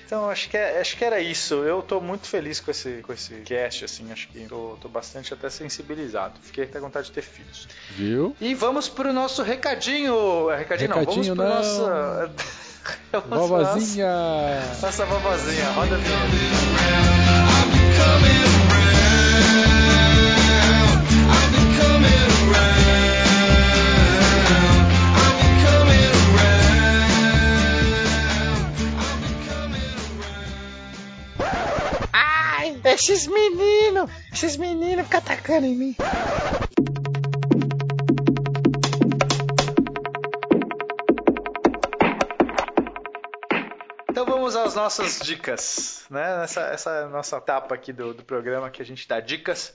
Então, acho que, é- acho que era isso. Eu tô muito feliz com esse, com esse cast, assim. Acho que tô, tô bastante até sensibilizado. Fiquei até com vontade de ter filhos. Viu? E vamos pro nosso recadinho. É, Recadinho, Recadinho não, vamos não. pro nosso... Vovozinha! Nossa vovozinha, roda a vinheta. Esses meninos, esses meninos ficam atacando em mim. Então vamos às nossas dicas, né? Essa, essa é nossa etapa aqui do, do programa que a gente dá dicas.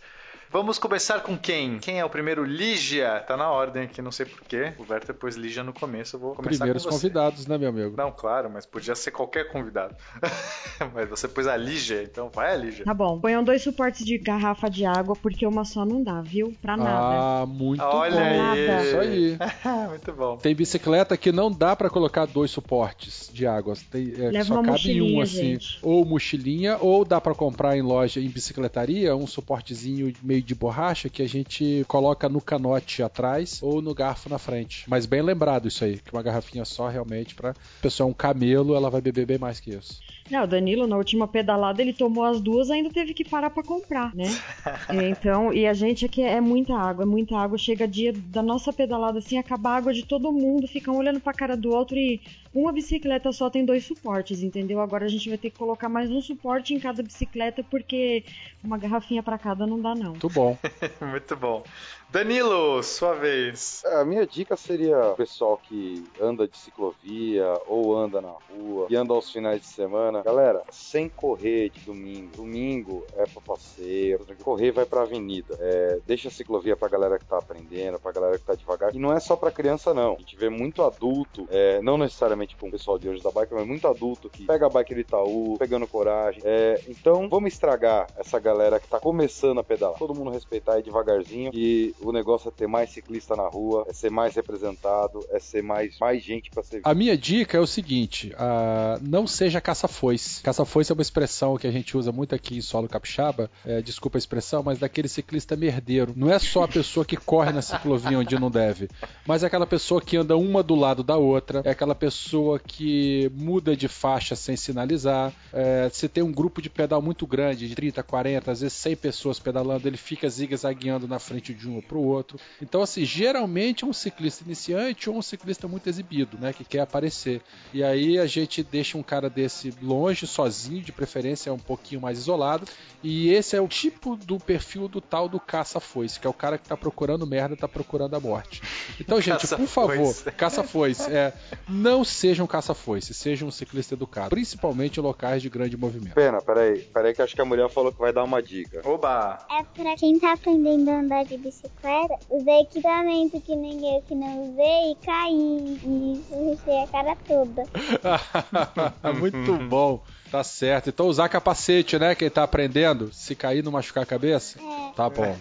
Vamos começar com quem? Quem é o primeiro? Lígia. Tá na ordem aqui, não sei porquê. O Werther pôs Lígia no começo, eu vou começar Primeiros com você. convidados, né, meu amigo? Não, claro, mas podia ser qualquer convidado. mas você pôs a Lígia, então vai a Lígia. Tá bom. Ponham dois suportes de garrafa de água, porque uma só não dá, viu? Pra nada. Ah, muito Olha bom. aí. Isso aí. Muito bom. Tem bicicleta que não dá pra colocar dois suportes de água. Tem, é, Leva só uma cabe um assim. gente. Ou mochilinha, ou dá pra comprar em loja em bicicletaria um suportezinho meio de borracha que a gente coloca no canote atrás ou no garfo na frente. Mas bem lembrado isso aí, que uma garrafinha só realmente pra pessoa é um camelo, ela vai beber bem mais que isso. Não, o Danilo, na última pedalada, ele tomou as duas ainda teve que parar pra comprar, né? É, então, e a gente aqui é muita água, é muita água. Chega dia da nossa pedalada, assim, acaba a água de todo mundo, ficam olhando pra cara do outro e uma bicicleta só tem dois suportes, entendeu? Agora a gente vai ter que colocar mais um suporte em cada bicicleta, porque uma garrafinha pra cada não dá, não. Muito bom. Muito bom. Danilo, sua vez. A minha dica seria o pessoal que anda de ciclovia ou anda na rua e anda aos finais de semana. Galera, sem correr de domingo. Domingo é pra passeio, correr vai pra avenida. É, deixa a ciclovia pra galera que tá aprendendo, pra galera que tá devagar. E não é só pra criança, não. A gente vê muito adulto, é, não necessariamente com o pessoal de hoje da bike, mas muito adulto que pega a bike do Itaú, pegando coragem. É, então, vamos estragar essa galera que tá começando a pedalar. Todo mundo respeitar aí devagarzinho e o negócio é ter mais ciclista na rua, é ser mais representado, é ser mais, mais gente pra ser A minha dica é o seguinte: ah, não seja caça-foice. Caça-foice é uma expressão que a gente usa muito aqui em solo capixaba, é, desculpa a expressão, mas daquele ciclista merdeiro. Não é só a pessoa que corre na ciclovia onde não deve, mas é aquela pessoa que anda uma do lado da outra, é aquela pessoa que muda de faixa sem sinalizar. É, você tem um grupo de pedal muito grande, de 30, 40, às vezes 100 pessoas pedalando, ele fica zigue-zagueando na frente de um ou pro outro. Então, assim, geralmente é um ciclista iniciante ou um ciclista muito exibido, né, que quer aparecer. E aí a gente deixa um cara desse longe, sozinho, de preferência um pouquinho mais isolado. E esse é o tipo do perfil do tal do caça-foice, que é o cara que tá procurando merda, tá procurando a morte. Então, gente, por favor, Caça-foice. caça-foice, é, não seja um caça-foice, seja um ciclista educado, principalmente em locais de grande movimento. Pena, peraí, peraí que acho que a mulher falou que vai dar uma dica. Oba! É pra quem tá aprendendo a andar de bicicleta, usar equipamento que nem eu que não usei e cair. E rechei a cara toda. Muito bom. Tá certo. Então usar capacete, né? Quem tá aprendendo. Se cair, não machucar a cabeça. É. Tá bom.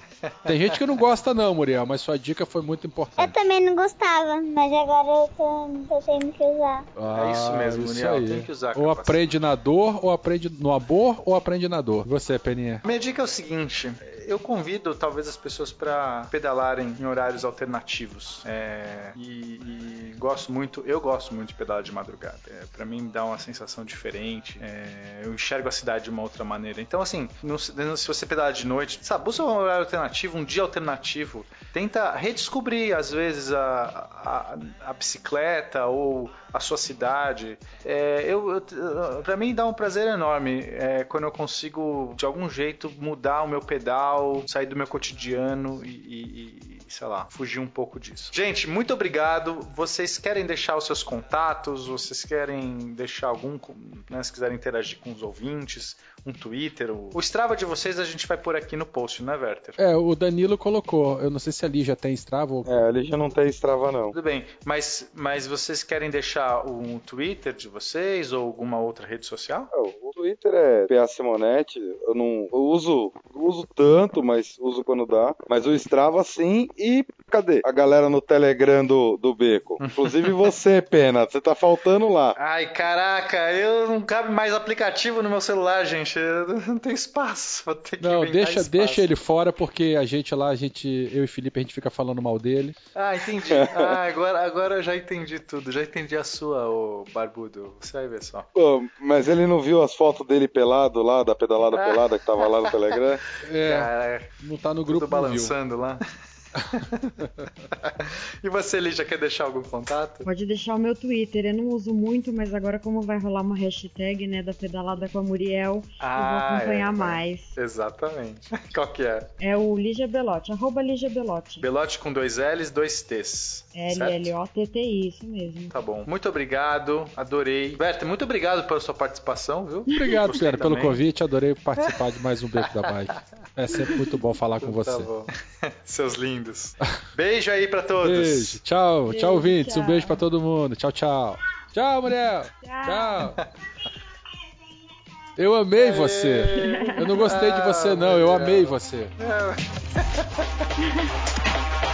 Tem gente que não gosta, não, Muriel, mas sua dica foi muito Eu importante. também não gostava, mas agora eu tô, tô tendo que usar. É isso mesmo, Muriel, aí. tem que usar Ou capacete. aprende na dor, ou aprende no amor, ou aprende na dor. E Você, Peninha. Minha dica é o seguinte: eu convido talvez as pessoas para pedalarem em horários alternativos. É, e gosto muito, eu gosto muito de pedalar de madrugada. É, para mim dá uma sensação diferente. É, eu enxergo a cidade de uma outra maneira. Então, assim, não se você pedalar de noite, sabe, busca um horário alternativo, um dia alternativo. Tenta redescobrir, às vezes, a, a, a bicicleta ou a sua cidade. É, eu, eu, para mim dá um prazer enorme é, quando eu consigo, de algum jeito, mudar o meu pedal, sair do meu cotidiano e- e, sei lá, fugir um pouco disso. Gente, muito obrigado. Vocês querem deixar os seus contatos? Vocês querem deixar algum, né, se quiserem interagir com os ouvintes, um Twitter? O, o Strava de vocês a gente vai pôr aqui no post, né, Werther? É, o Danilo colocou. Eu não sei se ali já tem Strava ou. É, ele já não tem Strava, não. Tudo bem, mas, mas vocês querem deixar um Twitter de vocês ou alguma outra rede social? É, O Twitter é PA Simonetti, eu não eu uso, eu uso tanto, mas uso quando dá. Mas o Strava sim, e cadê a galera no Telegram do, do Beco? Inclusive você, Pena, você tá faltando lá. Ai, caraca, eu não cabe mais aplicativo no meu celular, gente. Eu não tem espaço. Vou ter que Não, deixa, espaço. deixa ele fora, porque a gente lá, a gente, eu e Felipe, a gente fica falando mal dele. Ah, entendi. Ah, agora, agora eu já entendi tudo. Já entendi a sua, ô barbudo. Você vai ver só. Pô, mas ele não viu as fotos dele pelado lá, da pedalada pelada que tava lá no Telegram? É, Cara, não tá no tudo grupo, não viu. balançando lá. e você, Lígia, quer deixar algum contato? Pode deixar o meu Twitter, eu não uso muito, mas agora como vai rolar uma hashtag, né, da pedalada com a Muriel, eu vou acompanhar é, vai. mais. Exatamente. Qual que é? É o Lígia Belotti, arroba Lígia Belotti. Belote com dois L's, dois T's. L-L-O-T-T-I, isso mesmo. Tá bom. Muito obrigado, adorei. Berta, muito obrigado pela sua participação, viu? Obrigado, Pedro, pelo convite. Adorei participar de mais um Beco da Bike. É sempre muito bom falar com você. Tá bom. Seus lindos. Beijo aí pra todos. Beijo. Tchau, Beijo, tchau, ouvintes. Um tchau. beijo pra todo mundo. Tchau, tchau. Tchau, Muriel. Tchau. Tchau. Eu amei você. Eu não gostei de você, não. Eu amei você. É.